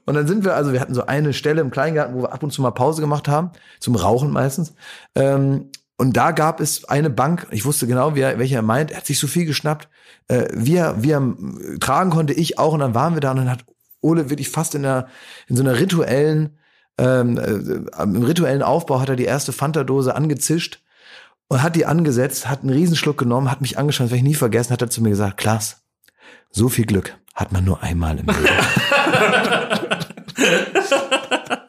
Und dann sind wir, also wir hatten so eine Stelle im Kleingarten, wo wir ab und zu mal Pause gemacht haben, zum Rauchen meistens. Ähm, und da gab es eine Bank, ich wusste genau, wer, welcher er meint, er hat sich so viel geschnappt, äh, wie, er, wie er äh, tragen konnte, ich auch. Und dann waren wir da und dann hat Ole wirklich fast in, der, in so einer rituellen, ähm, äh, im rituellen Aufbau hat er die erste Fanta-Dose angezischt und hat die angesetzt, hat einen Riesenschluck genommen, hat mich angeschaut, das werde ich nie vergessen, hat er zu mir gesagt, Klaas, so viel Glück hat man nur einmal im Leben.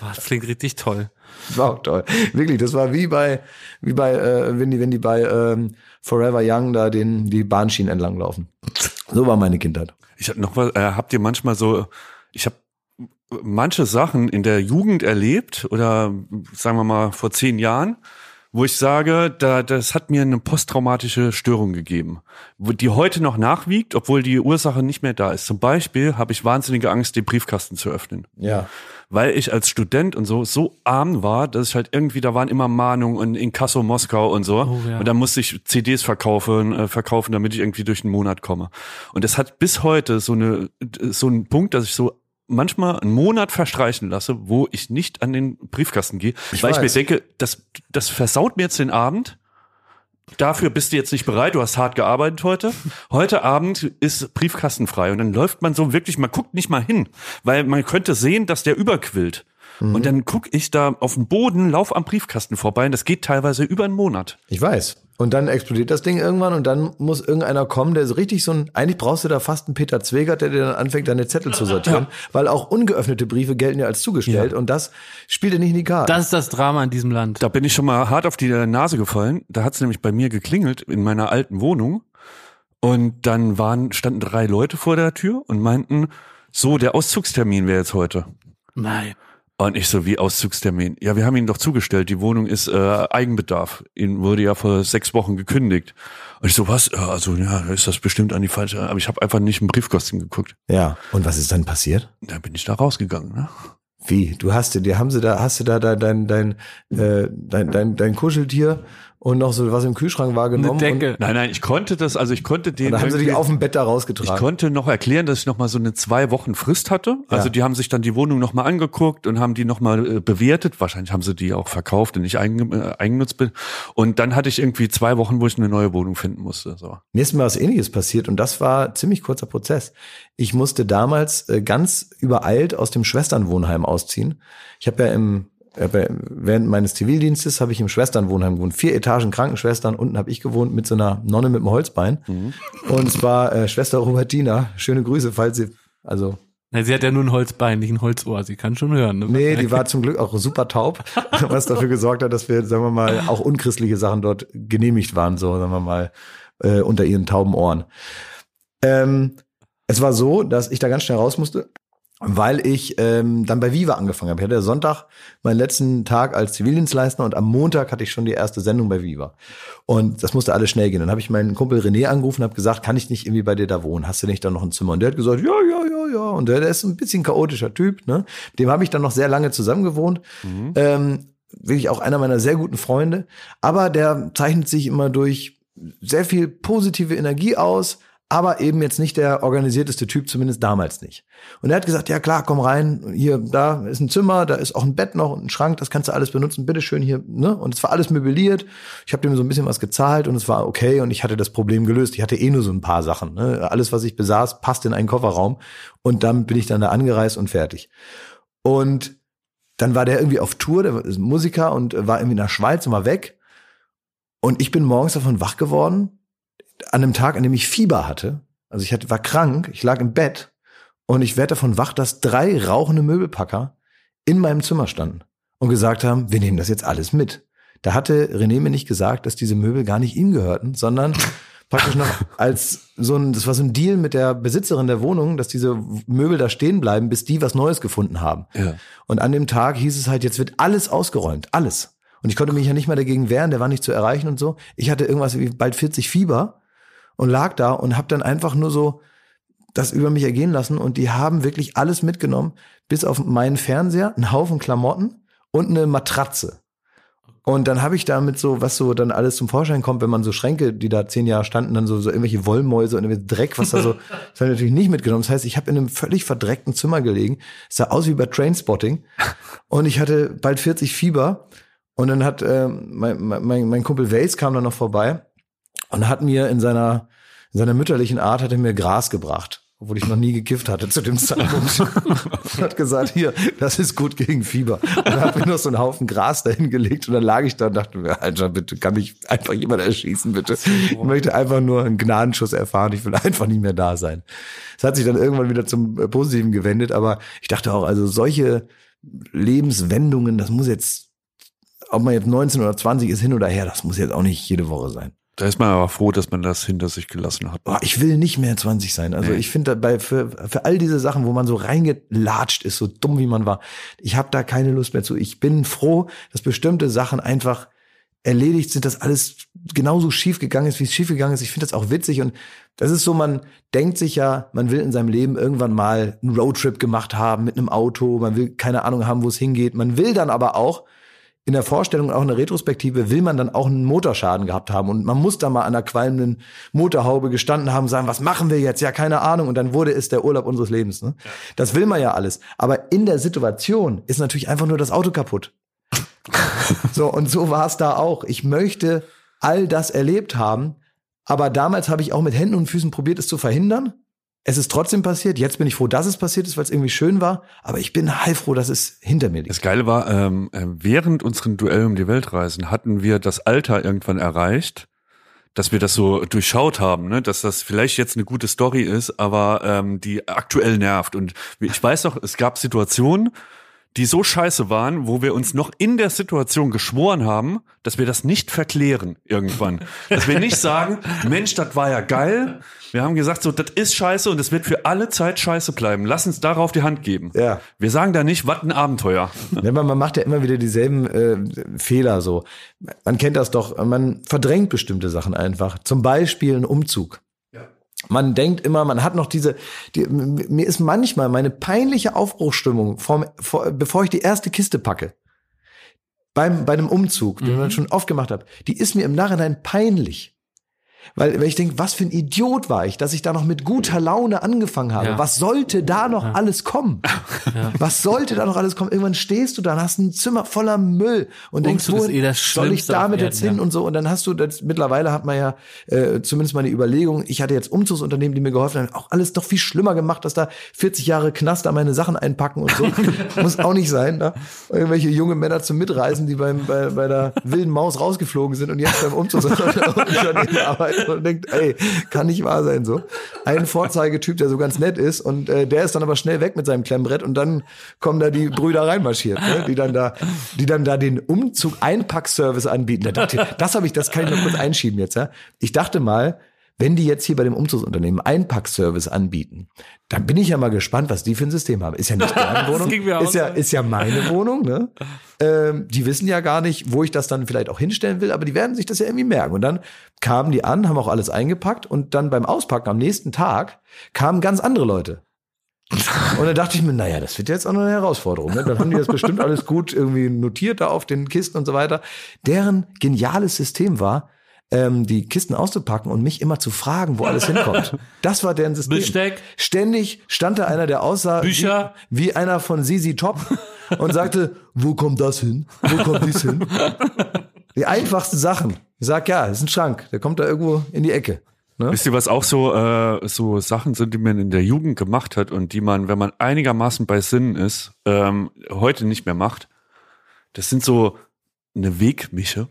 Das klingt richtig toll. Das war auch toll. Wirklich, das war wie bei, wie bei, äh, wenn die, wenn die bei ähm, Forever Young da den, die Bahnschienen entlang laufen. So war meine Kindheit. Ich hab noch was, äh, habt ihr manchmal so, ich habe manche Sachen in der Jugend erlebt oder sagen wir mal vor zehn Jahren, wo ich sage, da, das hat mir eine posttraumatische Störung gegeben, die heute noch nachwiegt, obwohl die Ursache nicht mehr da ist. Zum Beispiel habe ich wahnsinnige Angst, den Briefkasten zu öffnen. Ja. Weil ich als Student und so so arm war, dass ich halt irgendwie, da waren immer Mahnungen und Inkasso Moskau und so. Oh, ja. Und da musste ich CDs verkaufen, äh, verkaufen, damit ich irgendwie durch den Monat komme. Und es hat bis heute so eine, so einen Punkt, dass ich so manchmal einen Monat verstreichen lasse, wo ich nicht an den Briefkasten gehe, Ich weil ich weiß. mir denke, das, das versaut mir jetzt den Abend. Dafür bist du jetzt nicht bereit, du hast hart gearbeitet heute. Heute Abend ist Briefkastenfrei und dann läuft man so wirklich, man guckt nicht mal hin, weil man könnte sehen, dass der überquillt. Mhm. Und dann guck ich da auf den Boden, lauf am Briefkasten vorbei und das geht teilweise über einen Monat. Ich weiß. Und dann explodiert das Ding irgendwann und dann muss irgendeiner kommen, der so richtig so ein, eigentlich brauchst du da fast einen Peter Zwegert, der dir dann anfängt, deine Zettel zu sortieren, weil auch ungeöffnete Briefe gelten ja als zugestellt und das spielt dir nicht in die Karte. Das ist das Drama in diesem Land. Da bin ich schon mal hart auf die Nase gefallen. Da hat es nämlich bei mir geklingelt in meiner alten Wohnung. Und dann waren, standen drei Leute vor der Tür und meinten, so, der Auszugstermin wäre jetzt heute. Nein. Und ich so, wie Auszugstermin? Ja, wir haben ihn doch zugestellt. Die Wohnung ist äh, Eigenbedarf. Ihnen wurde ja vor sechs Wochen gekündigt. Und ich so, was? Also, ja, ist das bestimmt an die falsche. Aber ich habe einfach nicht im Briefkasten geguckt. ja. Und was ist dann passiert? Da bin ich da rausgegangen. Ne? Wie? Du hast dir, dir haben sie da, hast du da dein, dein, dein, äh, dein, dein, dein Kuscheltier und noch so was im Kühlschrank war genommen. Eine Decke. Nein, nein, ich konnte das, also ich konnte den. Und, und da haben sie dich irgendwie- auf dem Bett da Ich rausgetragen. konnte noch erklären, dass ich noch mal so eine zwei Wochen Frist hatte. Also Ja. die haben sich dann die Wohnung noch mal angeguckt und haben die noch mal äh, bewertet. Wahrscheinlich haben sie die auch verkauft und nicht eigen, äh, eigengenutzt. bin. Und dann hatte ich irgendwie zwei Wochen, wo ich eine neue Wohnung finden musste. So. Mir ist mal was ähnliches passiert und das war ziemlich kurzer Prozess. Ich musste damals äh, ganz übereilt aus dem Schwesternwohnheim ausziehen. Ich habe ja im während meines Zivildienstes habe ich im Schwesternwohnheim gewohnt. Vier Etagen Krankenschwestern, unten habe ich gewohnt mit so einer Nonne mit einem Holzbein. Und es war äh, Schwester Robertina. Schöne Grüße, falls sie, also Na, sie hat ja nur ein Holzbein, nicht ein Holzohr. Sie kann schon hören. Ne? Nee, die war zum Glück auch super taub, was dafür gesorgt hat, dass wir, sagen wir mal, auch unchristliche Sachen dort genehmigt waren, so, sagen wir mal, äh, unter ihren tauben Ohren. Ähm, es war so, dass ich da ganz schnell raus musste, weil ich ähm, dann bei Viva angefangen habe. Ich hatte Sonntag meinen letzten Tag als Zivildienstleister und am Montag hatte ich schon die erste Sendung bei Viva. Und das musste alles schnell gehen. Dann habe ich meinen Kumpel René angerufen und habe gesagt, kann ich nicht irgendwie bei dir da wohnen? Hast du nicht da noch ein Zimmer? Und der hat gesagt, ja, ja, ja, ja. Und der, der ist ein bisschen chaotischer Typ. Ne? Mit dem habe ich dann noch sehr lange zusammen gewohnt. Ähm, wirklich auch einer meiner sehr guten Freunde. Aber der zeichnet sich immer durch sehr viel positive Energie aus, aber eben jetzt nicht der organisierteste Typ, zumindest damals nicht. Und er hat gesagt, ja klar, komm rein, hier, da ist ein Zimmer, da ist auch ein Bett noch und ein Schrank, das kannst du alles benutzen, bitteschön hier, ne? Und es war alles möbliert. Ich habe dem so ein bisschen was gezahlt und es war okay und ich hatte das Problem gelöst. Ich hatte eh nur so ein paar Sachen. Ne? Alles, was ich besaß, passt in einen Kofferraum und dann bin ich dann da angereist und fertig. Und dann war der irgendwie auf Tour, der ist Musiker und war irgendwie in der Schweiz und war weg. Und ich bin morgens davon wach geworden, an einem Tag, an dem ich Fieber hatte. Also ich hatte, war krank, ich lag im Bett und ich werde davon wach, dass drei rauchende Möbelpacker in meinem Zimmer standen und gesagt haben, wir nehmen das jetzt alles mit. Da hatte René mir nicht gesagt, dass diese Möbel gar nicht ihm gehörten, sondern praktisch noch als so ein, das war so ein Deal mit der Besitzerin der Wohnung, dass diese Möbel da stehen bleiben, bis die was Neues gefunden haben. Ja. Und an dem Tag hieß es halt, jetzt wird alles ausgeräumt, alles. Und ich konnte mich ja nicht mal dagegen wehren, der war nicht zu erreichen und so. Ich hatte irgendwas wie bald 40 Fieber und lag da und habe dann einfach nur so das über mich ergehen lassen und die haben wirklich alles mitgenommen, bis auf meinen Fernseher, einen Haufen Klamotten und eine Matratze. Und dann habe ich damit so, was so dann alles zum Vorschein kommt, wenn man so Schränke, die da zehn Jahre standen, dann so, so irgendwelche Wollmäuse und irgendwelche Dreck, was da so, das habe ich natürlich nicht mitgenommen. Das heißt, ich habe in einem völlig verdreckten Zimmer gelegen. Es sah aus wie bei Trainspotting. Und ich hatte bald 40 Fieber. Und dann hat äh, mein, mein, mein Kumpel Waze kam dann noch vorbei und hat mir in seiner, in seiner mütterlichen Art hat er mir Gras gebracht. Obwohl ich noch nie gekifft hatte zu dem Zeitpunkt. und hat gesagt, hier, das ist gut gegen Fieber. Und dann hat mir noch so einen Haufen Gras dahin gelegt und dann lag ich da und dachte mir, Alter, bitte, kann mich einfach jemand erschießen, bitte. Ich möchte einfach nur einen Gnadenschuss erfahren. Ich will einfach nicht mehr da sein. Es hat sich dann irgendwann wieder zum äh, Positiven gewendet, aber ich dachte auch, also solche Lebenswendungen, das muss jetzt, ob man jetzt 19 oder 20 ist, hin oder her, das muss jetzt auch nicht jede Woche sein. Da ist man aber froh, dass man das hinter sich gelassen hat. Boah, ich will nicht mehr 20 sein. Also Nee. ich finde dabei für, für all diese Sachen, wo man so reingelatscht ist, so dumm wie man war, ich habe da keine Lust mehr zu. Ich bin froh, dass bestimmte Sachen einfach erledigt sind, dass alles genauso schief gegangen ist, wie es schief gegangen ist. Ich finde das auch witzig und das ist so, man denkt sich ja, man will in seinem Leben irgendwann mal einen Roadtrip gemacht haben mit einem Auto, man will keine Ahnung haben, wo es hingeht. Man will dann aber auch in der Vorstellung, auch in der Retrospektive, will man dann auch einen Motorschaden gehabt haben. Und man muss da mal an der qualmenden Motorhaube gestanden haben, sagen, was machen wir jetzt? Ja, keine Ahnung. Und dann wurde es der Urlaub unseres Lebens. Ne? Ja. Das will man ja alles. Aber in der Situation ist natürlich einfach nur das Auto kaputt. so, und so war es da auch. Ich möchte all das erlebt haben. Aber damals habe ich auch mit Händen und Füßen probiert, es zu verhindern. Es ist trotzdem passiert. Jetzt bin ich froh, dass es passiert ist, weil es irgendwie schön war. Aber ich bin heilfroh, dass es hinter mir liegt. Das Geile war, ähm, äh, während unseren Duell um die Weltreisen hatten wir das Alter irgendwann erreicht, dass wir das so durchschaut haben, ne? dass das vielleicht jetzt eine gute Story ist, aber ähm, die aktuell nervt. Und ich weiß noch, es gab Situationen, die so scheiße waren, wo wir uns noch in der Situation geschworen haben, dass wir das nicht verklären irgendwann. dass wir nicht sagen, Mensch, das war ja geil. Wir haben gesagt, so, das ist scheiße und es wird für alle Zeit scheiße bleiben. Lass uns darauf die Hand geben. Ja. Wir sagen da nicht, was ein Abenteuer. Ja, man, man macht ja immer wieder dieselben äh, Fehler so. Man kennt das doch, man verdrängt bestimmte Sachen einfach. Zum Beispiel ein Umzug. Man denkt immer, man hat noch diese, die, mir ist manchmal meine peinliche Aufbruchstimmung, vor, vor, bevor ich die erste Kiste packe, beim, bei einem Umzug, den mhm. man schon oft gemacht hat, die ist mir im Nachhinein peinlich. Weil, weil ich denke, was für ein Idiot war ich, dass ich da noch mit guter Laune angefangen habe. Ja. Was sollte da noch ja. alles kommen? Ja. Was sollte da noch alles kommen? Irgendwann stehst du da und hast ein Zimmer voller Müll und denkst, wo eh soll ich damit jetzt hin und so? Und dann hast du das, mittlerweile hat man ja äh, zumindest mal eine Überlegung, ich hatte jetzt Umzugsunternehmen, die mir geholfen haben, auch alles doch viel schlimmer gemacht, dass da 40 Jahre Knast da meine Sachen einpacken und so. Muss auch nicht sein. Da. Irgendwelche junge Männer zum Mitreisen, die beim, bei, bei der wilden Maus rausgeflogen sind und jetzt beim Umzugsunternehmen arbeiten und denkt, ey, kann nicht wahr sein so. Ein Vorzeigetyp, der so ganz nett ist und äh, der ist dann aber schnell weg mit seinem Klemmbrett und dann kommen da die Brüder reinmarschiert, ne? die dann da, die dann da den Umzug Einpackservice anbieten. Da dachte das habe ich, das kann ich noch kurz einschieben jetzt. Ja? Ich dachte mal, wenn die jetzt hier bei dem Umzugsunternehmen Einpackservice anbieten, dann bin ich ja mal gespannt, was die für ein System haben. Ist ja nicht deren Wohnung, ist ja, ist ja meine Wohnung. Ne? Ähm, die wissen ja gar nicht, wo ich das dann vielleicht auch hinstellen will, aber die werden sich das ja irgendwie merken. Und dann kamen die an, haben auch alles eingepackt und dann beim Auspacken am nächsten Tag kamen ganz andere Leute. Und dann dachte ich mir, naja, das wird jetzt auch noch eine Herausforderung. Ne? Dann haben die das bestimmt alles gut irgendwie notiert da auf den Kisten und so weiter. Deren geniales System war, ähm, die Kisten auszupacken und mich immer zu fragen, wo alles hinkommt. Das war deren System. Besteck. Ständig stand da einer, der aussah Bücher. Wie, wie einer von Sisi Top und sagte, wo kommt das hin? Wo kommt dies hin? Die einfachsten Sachen. Ich sag, ja, das ist ein Schrank. Der kommt da irgendwo in die Ecke. Ne? Wisst ihr, was auch so, äh, so Sachen sind, die man in der Jugend gemacht hat und die man, wenn man einigermaßen bei Sinnen ist, ähm, heute nicht mehr macht? Das sind so eine Wegmische.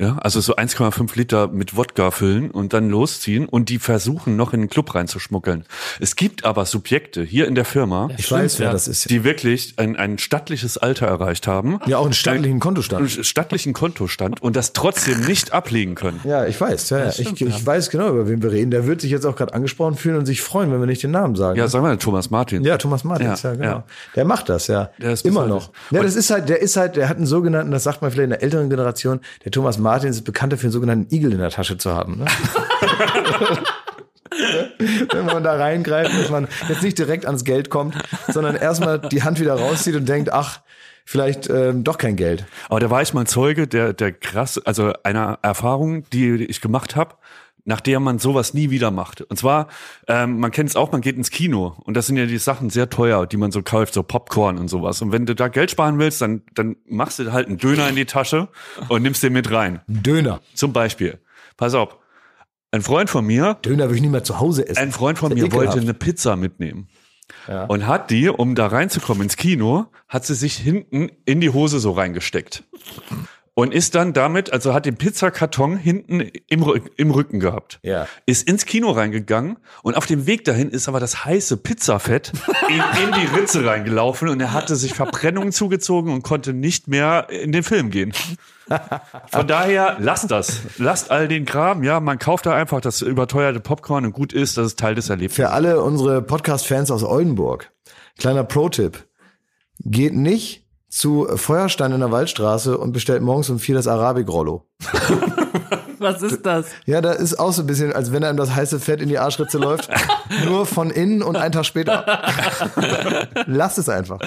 Ja, also so 1,5 Liter mit Wodka füllen und dann losziehen und die versuchen noch in den Club reinzuschmuggeln. Es gibt aber Subjekte hier in der Firma, ich weiß, wer das ist. die wirklich ein, ein stattliches Alter erreicht haben. Ja, auch einen stattlichen Kontostand. Einen stattlichen Kontostand und das trotzdem nicht ablegen können. Ja, ich weiß. Ja, ja. Stimmt, ich, ich weiß genau, über wen wir reden. Der wird sich jetzt auch gerade angesprochen fühlen und sich freuen, wenn wir nicht den Namen sagen. Ja, sagen wir Thomas Martin. Ja, Thomas Martin, ja, ja, genau. Ja. Der macht das, ja. Der ist Immer noch. Ja, das ist halt, der ist halt, der hat einen sogenannten, das sagt man vielleicht in der älteren Generation, der Thomas Martin ist bekannt dafür, einen sogenannten Igel in der Tasche zu haben. Ne? Wenn man da reingreift, dass man jetzt nicht direkt ans Geld kommt, sondern erstmal die Hand wieder rauszieht und denkt, ach, vielleicht ähm, doch kein Geld. Aber da war ich mal Zeuge der, der krass, also einer Erfahrung, die ich gemacht habe nach der man sowas nie wieder macht. Und zwar, ähm, man kennt es auch, man geht ins Kino und das sind ja die Sachen sehr teuer, die man so kauft, so Popcorn und sowas. Und wenn du da Geld sparen willst, dann, dann machst du halt einen Döner in die Tasche und nimmst den mit rein. Döner. Zum Beispiel. Pass auf. Ein Freund von mir. Döner will ich nicht mehr zu Hause essen. Ein Freund von mir ekelhaft. wollte eine Pizza mitnehmen. Ja. Und hat die, um da reinzukommen ins Kino, hat sie sich hinten in die Hose so reingesteckt und ist dann damit, also hat den Pizzakarton hinten im, im Rücken gehabt. Ja. Ist ins Kino reingegangen und auf dem Weg dahin ist aber das heiße Pizzafett in, in die Ritze reingelaufen und er hatte sich Verbrennungen zugezogen und konnte nicht mehr in den Film gehen. Von daher, lasst das. Lasst all den Kram. Ja, man kauft da einfach das überteuerte Popcorn und gut ist, das ist Teil des Erlebnisses. Für alle unsere Podcast-Fans aus Oldenburg, kleiner Pro-Tipp. Geht nicht zu Feuerstein in der Waldstraße und bestellt morgens um vier das Arabik-Rollo. Was ist das? Ja, da ist auch so ein bisschen, als wenn einem das heiße Fett in die Arschritze läuft. Nur von innen und einen Tag später. Lass es einfach.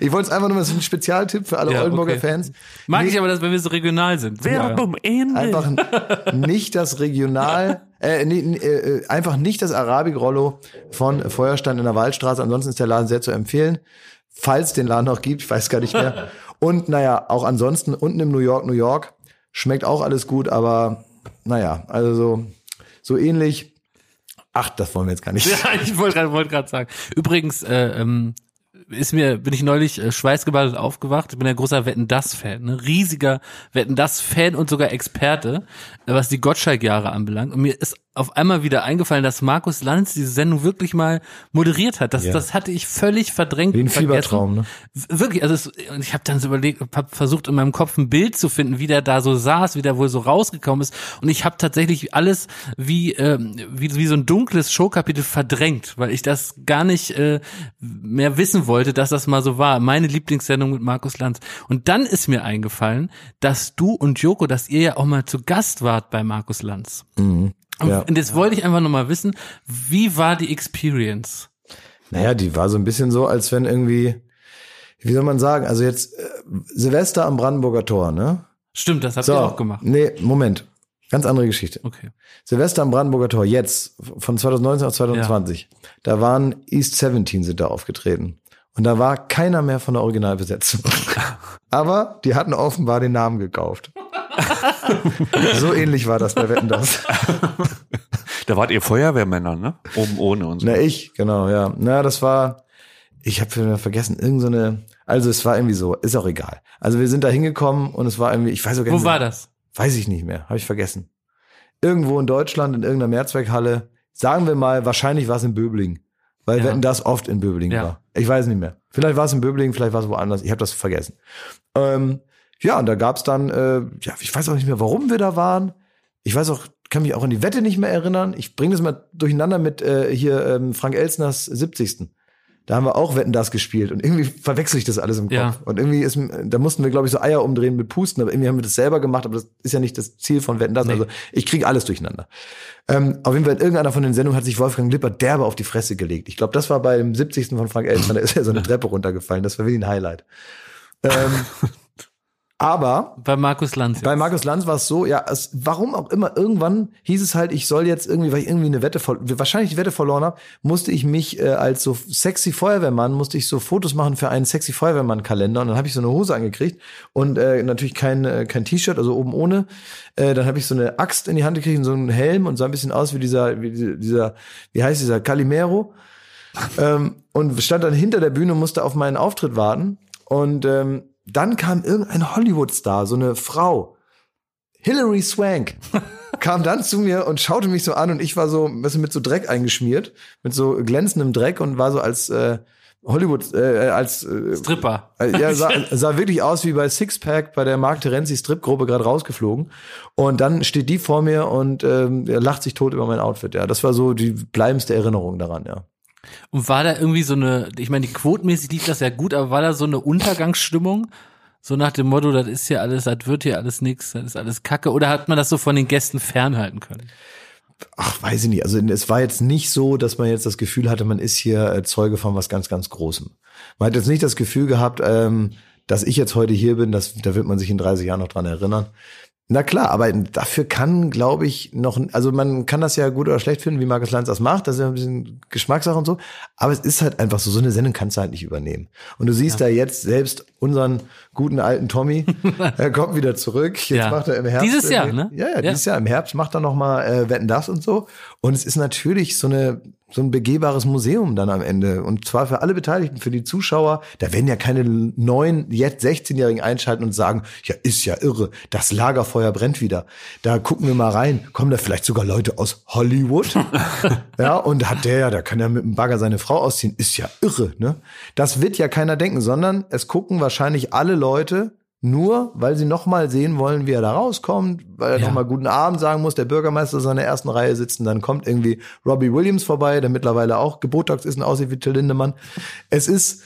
Ich wollte es einfach nur mal, das ist ein Spezialtipp für alle Ja, Oldenburger okay. Fans. Mag Nicht- ich aber, dass wenn wir so regional sind. Werbung Ende. Einfach nicht das Regional, äh, nee, nee, äh, einfach nicht das Arabik-Rollo von Feuerstein in der Waldstraße. Ansonsten ist der Laden sehr zu empfehlen. Falls den Laden noch gibt, ich weiß gar nicht mehr. Und naja, auch ansonsten unten im New York, New York, schmeckt auch alles gut, aber naja, also so, so ähnlich. Ach, das wollen wir jetzt gar nicht. Ja, ich wollte gerade gerade sagen. Übrigens, äh, ähm, ist mir, bin ich neulich äh, schweißgebadet aufgewacht. Ich bin ein großer Wetten das Fan, ne? riesiger Wetten das Fan und sogar Experte, äh, was die Gottschalk-Jahre anbelangt. Und mir ist auf einmal wieder eingefallen, dass Markus Lanz diese Sendung wirklich mal moderiert hat. Das, Ja. das hatte ich völlig verdrängt. Wie ein. Fiebertraum, ne? Wirklich, also es, und ich habe dann so überlegt, habe versucht in meinem Kopf ein Bild zu finden, wie der da so saß, wie der wohl so rausgekommen ist. Und ich habe tatsächlich alles wie, ähm, wie wie so ein dunkles Showkapitel verdrängt, weil ich das gar nicht äh, mehr wissen wollte, dass das mal so war. Meine Lieblingssendung mit Markus Lanz. Und dann ist mir eingefallen, dass du und Joko, dass ihr ja auch mal zu Gast wart bei Markus Lanz. Und, Ja. und jetzt wollte ich einfach noch mal wissen, wie war die Experience? Naja, die war so ein bisschen so, als wenn irgendwie, wie soll man sagen, also jetzt äh, Silvester am Brandenburger Tor, ne? Stimmt, das habt So, ihr auch gemacht. nee, Moment. Ganz andere Geschichte. Okay. Silvester am Brandenburger Tor, jetzt, von 2019 auf 2020. Da waren East 17 sind da aufgetreten. Und da war keiner mehr von der Originalbesetzung. Aber die hatten offenbar den Namen gekauft. so ähnlich war das bei Wetten das. Da wart ihr Feuerwehrmänner, ne? Oben ohne und so. Na, ich, genau, ja. Na, das war, ich habe vergessen, irgend so eine, also es war irgendwie so, ist auch egal. Also wir sind da hingekommen und es war irgendwie, ich weiß auch gar Wo nicht war mehr. das? Weiß ich nicht mehr, habe ich vergessen. Irgendwo in Deutschland, in irgendeiner Mehrzweckhalle, sagen wir mal, wahrscheinlich war es in Böbling. Weil Ja. Wetten das oft in Böbling Ja. war. Ich weiß nicht mehr. Vielleicht war es in Böbling, vielleicht war es woanders. Ich habe das vergessen. Ähm, ja, und da gab's dann, äh, ja, ich weiß auch nicht mehr, warum wir da waren. Ich weiß auch, kann mich auch an die Wette nicht mehr erinnern. Ich bringe das mal durcheinander mit äh, hier ähm, Frank Elsners 70. Da haben wir auch Wetten das gespielt und irgendwie verwechsel ich das alles im Kopf. Ja. Und irgendwie ist, da mussten wir, glaube ich, so Eier umdrehen mit Pusten, aber irgendwie haben wir das selber gemacht, aber das ist ja nicht das Ziel von Wetten das. Nee. Also ich kriege alles durcheinander. Ähm, auf jeden Fall, in irgendeiner von den Sendungen hat sich Wolfgang Lippert derbe auf die Fresse gelegt. Ich glaube, das war beim 70. von Frank Elsner, da ist ja so eine Treppe runtergefallen. Das war wirklich ein Highlight. Ähm, aber Bei Markus Lanz. bei Markus Lanz war es so, ja, es, warum auch immer, irgendwann hieß es halt, ich soll jetzt irgendwie, weil ich irgendwie eine Wette, wahrscheinlich die Wette verloren habe, musste ich mich äh, als so sexy Feuerwehrmann, musste ich so Fotos machen für einen sexy Feuerwehrmann-Kalender und dann habe ich so eine Hose angekriegt und äh, natürlich kein, äh, kein T-Shirt, also oben ohne. Äh, dann habe ich so eine Axt in die Hand gekriegt und so einen Helm und sah ein bisschen aus wie dieser, wie dieser- dieser, wie heißt dieser, Calimero. ähm, und stand dann hinter der Bühne und musste auf meinen Auftritt warten. Und ähm, dann kam irgendein Hollywood-Star, so eine Frau, Hilary Swank, kam dann zu mir und schaute mich so an und ich war so ein bisschen mit so Dreck eingeschmiert, mit so glänzendem Dreck und war so als äh, Hollywood, äh, als äh, Stripper. äh, ja, sah, sah wirklich aus wie bei Sixpack bei der Mark Terenzi Stripgruppe gerade rausgeflogen. Und dann steht die vor mir und ähm, lacht sich tot über mein Outfit. Ja, das war so die bleibendste Erinnerung daran. Ja. Und war da irgendwie so eine, ich meine, die quotenmäßig lief das ja gut, aber war da so eine Untergangsstimmung? So nach dem Motto, das ist hier alles, das wird hier alles nix, das ist alles Kacke. Oder hat man das so von den Gästen fernhalten können? Ach, weiß ich nicht. Also es war jetzt nicht so, dass man jetzt das Gefühl hatte, man ist hier äh, Zeuge von was ganz, ganz Großem. Man hat jetzt nicht das Gefühl gehabt, ähm, dass ich jetzt heute hier bin, das, da wird man sich in 30 Jahren noch dran erinnern. Na klar, aber dafür kann, glaube ich, noch, also man kann das ja gut oder schlecht finden, wie Markus Lanz das macht, das ist ja ein bisschen Geschmackssache und so, aber es ist halt einfach so, so eine Sendung kannst du halt nicht übernehmen. Und du siehst da jetzt selbst unseren guten alten Tommy, er kommt wieder zurück, jetzt Ja. macht er im Herbst. Dieses Jahr, ne? Ja, ja, Ja. dieses Jahr im Herbst macht er noch mal äh, Wetten das und so. Und es ist natürlich so eine so ein begehbares Museum dann am Ende. Und zwar für alle Beteiligten, für die Zuschauer. Da werden ja keine neuen, jetzt 16-Jährigen einschalten und sagen, ja, ist ja irre, das Lagerfeuer brennt wieder. Da gucken wir mal rein. Kommen da vielleicht sogar Leute aus Hollywood? ja, und hat der ja, da kann er mit dem Bagger seine Frau ausziehen. Ist ja irre, ne? Das wird ja keiner denken, sondern es gucken wahrscheinlich alle Leute, nur weil sie noch mal sehen wollen, wie er da rauskommt, weil er Ja. noch mal guten Abend sagen muss, der Bürgermeister ist in der ersten Reihe sitzen, dann kommt irgendwie Robbie Williams vorbei, der mittlerweile auch gebotox ist und aussieht wie Till Lindemann. Es ist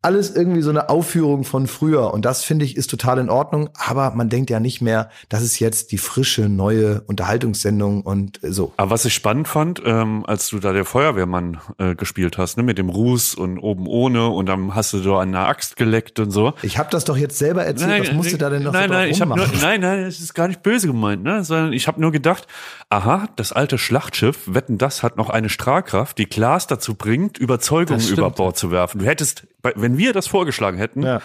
alles irgendwie so eine Aufführung von früher. Und das finde ich ist total in Ordnung. Aber man denkt ja nicht mehr, das ist jetzt die frische, neue Unterhaltungssendung und so. Aber was ich spannend fand, ähm, als du da der Feuerwehrmann äh, gespielt hast, ne, mit dem Ruß und oben ohne und dann hast du so an einer Axt geleckt und so. Ich habe das doch jetzt selber erzählt. Was musst du da denn noch nein, so nein, ich hab nur, nein, nein, es ist gar nicht böse gemeint, ne, sondern ich habe nur gedacht, aha, das alte Schlachtschiff, wetten, das hat noch eine Strahlkraft, die Klaas dazu bringt, Überzeugungen Das über Bord zu werfen. Du hättest, bei- wenn wir das vorgeschlagen hätten, Ja.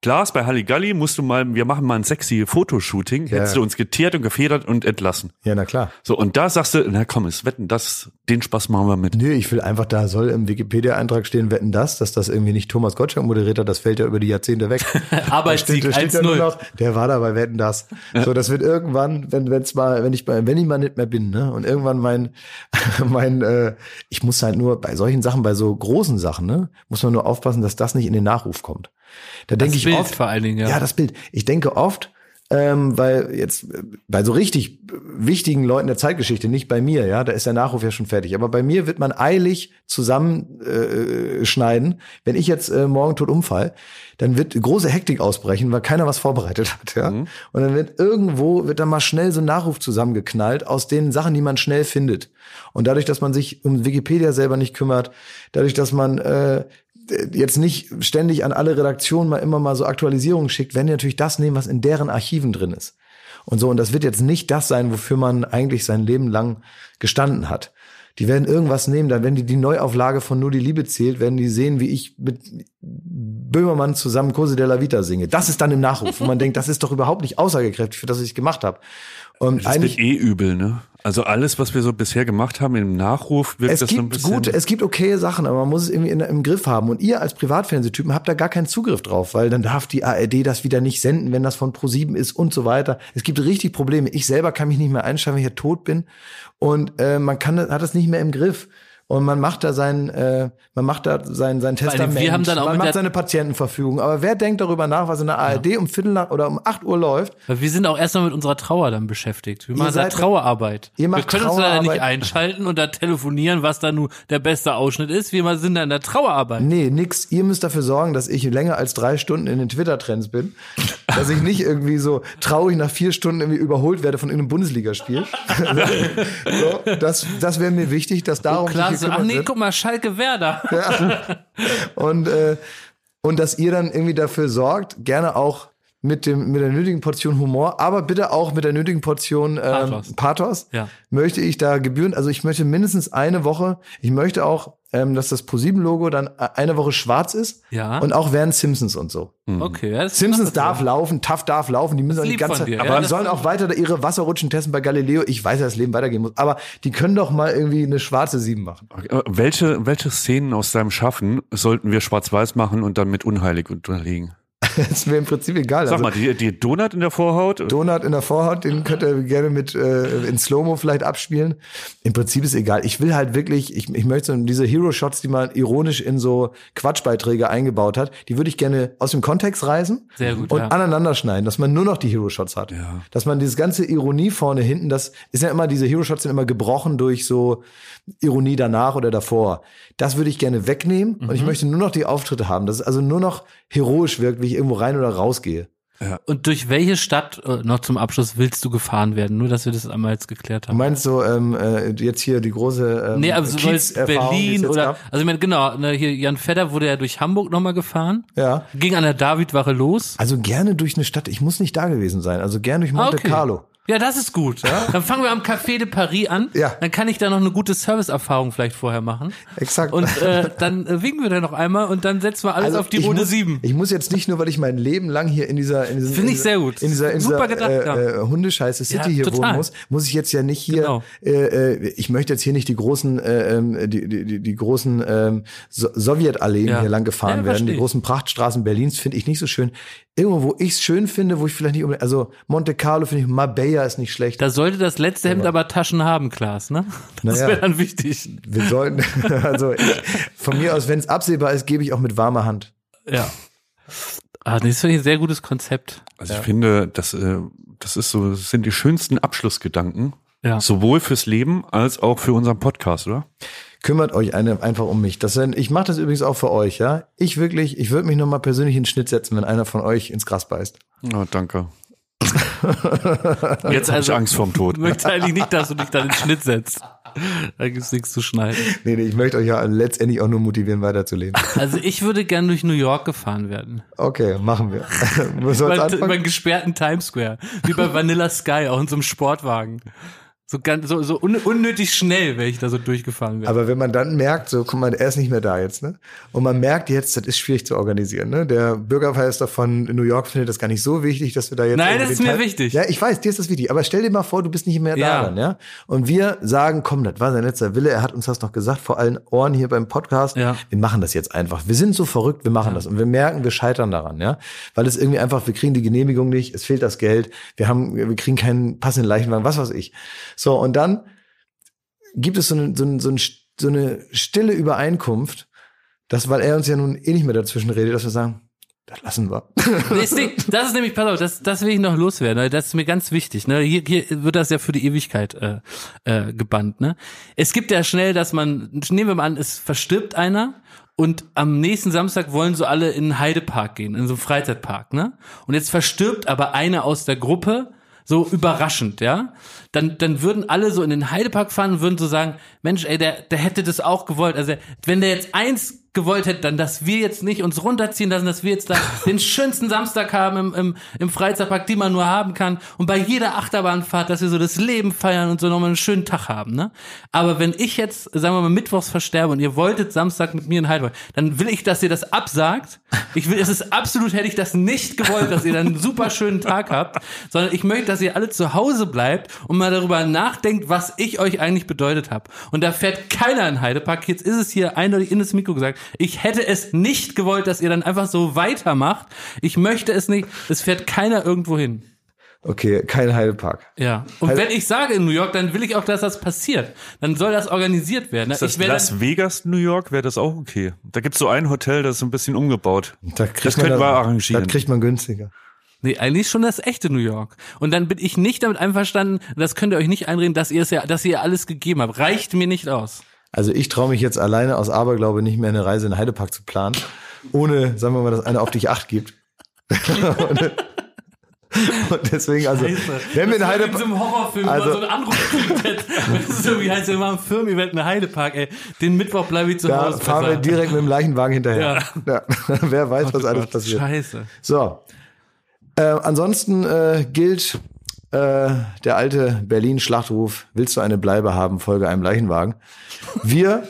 Klaas, bei Halligalli musst du mal, wir machen mal ein sexy Fotoshooting, hättest du uns geteert und gefedert und entlassen. Ja, na klar. So, und da sagst du, na komm, es wetten, das, den Spaß machen wir mit. Nö, ich will einfach, da soll im Wikipedia-Eintrag stehen, wetten das, dass das irgendwie nicht Thomas Gottschalk moderiert hat, das fällt ja über die Jahrzehnte weg. Arbeitssieg Da steht ja nur 1-0. noch, der war da bei Wetten das. So, das wird irgendwann, wenn wenn's mal, wenn ich bei, wenn ich mal nicht mehr bin, ne, und irgendwann mein, mein, äh, ich muss halt nur bei solchen Sachen, bei so großen Sachen, ne, muss man nur aufpassen, dass das nicht in den Nachruf kommt. Da denke ich Bild oft, vor allen Dingen, ja. ja, das Bild. Ich denke oft, ähm, weil jetzt bei so richtig wichtigen Leuten der Zeitgeschichte, nicht bei mir, ja, da ist der Nachruf ja schon fertig. Aber bei mir wird man eilig zusammenschneiden. Äh. Wenn ich jetzt äh, morgen tot umfall, dann wird große Hektik ausbrechen, weil keiner was vorbereitet hat, ja. Und dann wird irgendwo wird dann mal schnell so ein Nachruf zusammengeknallt aus den Sachen, die man schnell findet. Und dadurch, dass man sich um Wikipedia selber nicht kümmert, dadurch, dass man äh, jetzt nicht ständig an alle Redaktionen mal immer mal so Aktualisierungen schickt, wenn die natürlich das nehmen, was in deren Archiven drin ist. Und so, und das wird jetzt nicht das sein, wofür man eigentlich sein Leben lang gestanden hat. Die werden irgendwas nehmen, dann wenn die die Neuauflage von Nur die Liebe zählt, werden die sehen, wie ich mit Böhmermann zusammen Kurse della Vita singe. Das ist dann im Nachruf, wo man denkt, das ist doch überhaupt nicht aussagekräftig für das, was ich gemacht habe. Und Das wird eh übel, ne? Also alles, was wir so bisher gemacht haben im Nachruf, wirkt es das so ein gibt bisschen. gute, es gibt okaye Sachen, aber man muss es irgendwie in, im Griff haben. Und ihr als Privatfernsehtypen habt da gar keinen Zugriff drauf, weil dann darf die ARD das wieder nicht senden, wenn das von Pro7 ist und so weiter. Es gibt richtig Probleme. Ich selber kann mich nicht mehr einschalten, wenn ich ja tot bin. Und äh, man kann, hat das nicht mehr im Griff. Und man macht da sein, äh, man macht da sein, sein Testament, wir haben dann auch man macht seine Patientenverfügung. Aber wer denkt darüber nach, was in der ARD um Viertel nach oder um 8 Uhr läuft? Weil wir sind auch erstmal mit unserer Trauer dann beschäftigt. Wir machen da Trauerarbeit. Ihr wir macht können uns leider nicht einschalten und da telefonieren, was da nun der beste Ausschnitt ist. Wir sind da in der Trauerarbeit. Nee, nix. Ihr müsst dafür sorgen, dass ich länger als drei Stunden in den Twitter-Trends bin. dass ich nicht irgendwie so traurig nach vier Stunden irgendwie überholt werde von irgendeinem Bundesligaspiel. so, das, das wäre mir wichtig, dass darum Klar, sich so, ach nee, wird. guck mal, Schalke Werder. Und, äh, und dass ihr dann irgendwie dafür sorgt, gerne auch mit dem mit der nötigen Portion Humor, aber bitte auch mit der nötigen Portion ähm, Pathos. Pathos, Ja. möchte ich da Gebühren, also ich möchte mindestens eine Woche, ich möchte auch, ähm, dass das ProSieben-Logo dann eine Woche schwarz ist Ja. und auch während Simpsons und so. Okay, ja, Simpsons darf laufen, Tough darf laufen, die müssen auch die ganze Zeit, ja, aber die sollen auch weiter ihre Wasserrutschen testen bei Galileo. Ich weiß, dass das Leben weitergehen muss, aber die können doch mal irgendwie eine schwarze Sieben machen. Äh, Welche, welche Szenen aus deinem Schaffen sollten wir schwarz-weiß machen und dann mit unheilig unterlegen? Das ist mir im Prinzip egal. Sag Also, mal, die, die Donut in der Vorhaut? Donut in der Vorhaut, den könnt ihr gerne mit äh, in Slow-Mo vielleicht abspielen. Im Prinzip ist egal. Ich will halt wirklich, ich, ich möchte so diese Hero-Shots, die man ironisch in so Quatschbeiträge eingebaut hat, die würde ich gerne aus dem Kontext reißen Sehr gut, und ja. aneinander schneiden, dass man nur noch die Hero-Shots hat. Ja. Dass man dieses ganze Ironie vorne, hinten, das ist ja immer, diese Hero-Shots sind immer gebrochen durch so Ironie danach oder davor. Das würde ich gerne wegnehmen und Mhm. ich möchte nur noch die Auftritte haben, dass es also nur noch heroisch wirkt, wie ich irgendwo rein oder rausgehe. Und durch welche Stadt, äh, noch zum Abschluss, willst du gefahren werden? Nur, dass wir das einmal jetzt geklärt Du haben. meinst so ähm, äh, jetzt hier die große ähm, Nee, aber so soll es Kiez-Erfahrung, die es Berlin oder, gab? also ich meine, genau, ne, hier Jan Fedder wurde ja durch Hamburg nochmal gefahren. Ja. Ging an der Davidwache los. Also gerne durch eine Stadt. Ich muss nicht da gewesen sein. Also gerne durch Monte Ah, okay. Carlo. Ja, das ist gut. Dann fangen wir am Café de Paris an. Ja. Dann kann ich da noch eine gute Serviceerfahrung vielleicht vorher machen. Exakt. Und äh, dann äh, winken wir da noch einmal und dann setzen wir alles Also auf die muss, 7. Ich muss jetzt nicht nur, weil ich mein Leben lang hier in dieser in diesem, Finde in ich dieser- sehr gut. in dieser, in Super dieser gedacht, äh, ja. äh, Hundescheiße City Ja, hier total. wohnen muss, muss ich jetzt ja nicht hier. Genau. Äh, äh, ich möchte jetzt hier nicht die großen äh, ähm, die, die, die, die großen ähm, so Sowjetalleen Ja. hier lang gefahren Ja, werden. Die großen Prachtstraßen Berlins finde ich nicht so schön. Irgendwo, wo ich es schön finde, wo ich vielleicht nicht unbedingt, also Monte Carlo finde ich, Marbella ist nicht schlecht. Da sollte das letzte Hemd aber Taschen haben, Klaas, ne? Das Naja. wäre dann wichtig. Wir sollten, also ich, von mir aus, wenn es absehbar ist, gebe ich auch mit warmer Hand. Ja. Ah, das finde ich ein sehr gutes Konzept. Also ich finde, das, äh, das ist so, das sind die schönsten Abschlussgedanken. Ja. Sowohl fürs Leben als auch für unseren Podcast, oder? Kümmert euch eine, einfach um mich. Das, sind- ich mache das übrigens auch für euch, ja. Ich wirklich, ich würde mich nochmal persönlich in den Schnitt setzen, wenn einer von euch ins Gras beißt. Oh, danke. Jetzt Jetzt habe ich also- Angst vorm Tod. Ich möchte eigentlich nicht, dass du dich dann in den Schnitt setzt. Da gibt's nichts zu schneiden. Nee, nee, ich möchte euch ja letztendlich auch nur motivieren, weiterzuleben. Also ich würde gern durch New York gefahren werden. Okay, machen wir. Über einen gesperrten Times Square. Wie bei Vanilla Sky, auch in so einem Sportwagen. So ganz, so, so un, unnötig schnell wäre ich da so durchgefahren werden. Aber wenn man dann merkt, so, guck mal, er ist nicht mehr da jetzt, ne? Und man merkt jetzt, das ist schwierig zu organisieren, ne? Der Bürgermeister von New York findet das gar nicht so wichtig, dass wir da jetzt. Nein, das ist mir wichtig. Ja, ich weiß, dir ist das wichtig. Aber stell dir mal vor, du bist nicht mehr da, Ja. dann, ja? Und wir sagen, komm, das war sein letzter Wille. Er hat uns das noch gesagt, vor allen Ohren hier beim Podcast. Ja. Wir machen das jetzt einfach. Wir sind so verrückt, wir machen das. Und wir merken, wir scheitern daran, ja? Weil es irgendwie einfach, wir kriegen die Genehmigung nicht, es fehlt das Geld, wir haben, wir kriegen keinen passenden Leichenwagen, was weiß ich. So, und dann gibt es so eine, so, eine, so, eine, stille Übereinkunft, dass, weil er uns ja nun eh nicht mehr dazwischen redet, dass wir sagen, das lassen wir. Das ist nämlich, pass auf, das, das will ich noch loswerden, das ist mir ganz wichtig. Ne? Hier, hier wird das ja für die Ewigkeit äh, äh, gebannt. Ne? Es gibt ja schnell, dass man, nehmen wir mal an, es verstirbt einer und am nächsten Samstag wollen so alle in den Heidepark gehen, in so einen Freizeitpark. Ne? Und jetzt verstirbt aber einer aus der Gruppe, so überraschend, ja, dann, dann würden alle so in den Heidepark fahren und würden so sagen, Mensch, ey, der, der hätte das auch gewollt. Also wenn der jetzt eins gewollt hätte, dann, dass wir jetzt nicht uns runterziehen lassen, dass wir jetzt da den schönsten Samstag haben im, im, im Freizeitpark, die man nur haben kann und bei jeder Achterbahnfahrt, dass wir so das Leben feiern und so nochmal einen schönen Tag haben, ne? Aber wenn ich jetzt, sagen wir mal, mittwochs versterbe und ihr wolltet Samstag mit mir in Heidelberg, dann will ich, dass ihr das absagt. Ich will, es ist absolut, hätte ich das nicht gewollt, dass ihr dann einen super schönen Tag habt, sondern ich möchte, dass ihr alle zu Hause bleibt und mal darüber nachdenkt, was ich euch eigentlich bedeutet habe. Und da fährt keiner in Heidepark. Jetzt ist es hier eindeutig in das Mikro gesagt. Ich hätte es nicht gewollt, dass ihr dann einfach so weitermacht. Ich möchte es nicht. Es fährt keiner irgendwo hin. Okay, kein Heidepark. Ja. Und Heide- wenn ich sage in New York, dann will ich auch, dass das passiert. Dann soll das organisiert werden. Ist das Las Vegas, New York, wäre das auch okay. Da gibt's so ein Hotel, das ist ein bisschen umgebaut. Da kriegt Das man könnten wir arrangieren. Das kriegt man günstiger. Nee, eigentlich schon das echte New York. Und dann bin ich nicht damit einverstanden, das könnt ihr euch nicht einreden, dass ihr es ja, dass ihr alles gegeben habt. Reicht mir nicht aus. Also ich traue mich jetzt alleine aus Aberglaube nicht mehr eine Reise in Heidepark zu planen, ohne, sagen wir mal, dass einer auf dich acht gibt. und, und deswegen, also, wenn wir in in so Heidepark, einem Horrorfilm, Also- so einen Anruf kriegt, wenn es so wie heißt, wir machen Firmen-Event in Heidepark, ey. Den Mittwoch bleibe ich zu da Hause. fahren wir besser. direkt mit dem Leichenwagen hinterher. Ja. Wer weiß, was alles Gott, passiert. Scheiße. So. Äh, ansonsten äh, gilt äh, der alte Berlin-Schlachtruf, willst du eine Bleibe haben, folge einem Leichenwagen. Wir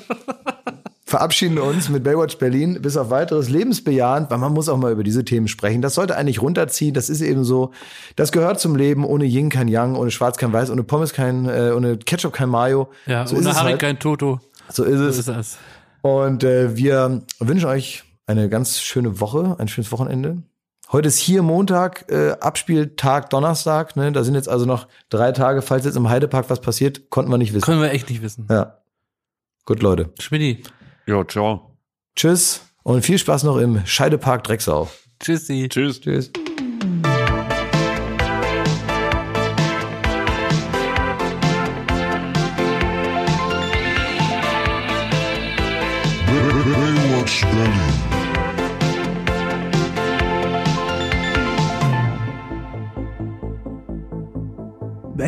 verabschieden uns mit Baywatch Berlin bis auf weiteres lebensbejahend, weil man muss auch mal über diese Themen sprechen. Das sollte eigentlich runterziehen, das ist eben so. Das gehört zum Leben, ohne Yin kein Yang, ohne Schwarz kein Weiß, ohne Pommes kein, äh, ohne Ketchup kein Mayo. Ja, so ohne Harry halt. kein Toto. So ist So es. ist das. Und äh, wir wünschen euch eine ganz schöne Woche, ein schönes Wochenende. Heute ist hier Montag, äh, Abspieltag Donnerstag. Ne? Da sind jetzt also noch drei Tage. Falls jetzt im Heidepark was passiert, konnten wir nicht wissen. Können wir echt nicht wissen. Ja. Gut, Leute. Schmidti. Ja, ciao. Tschüss und viel Spaß noch im Scheidepark Drecksau. Tschüssi. Tschüss. Tschüss. Baywatch Berlin.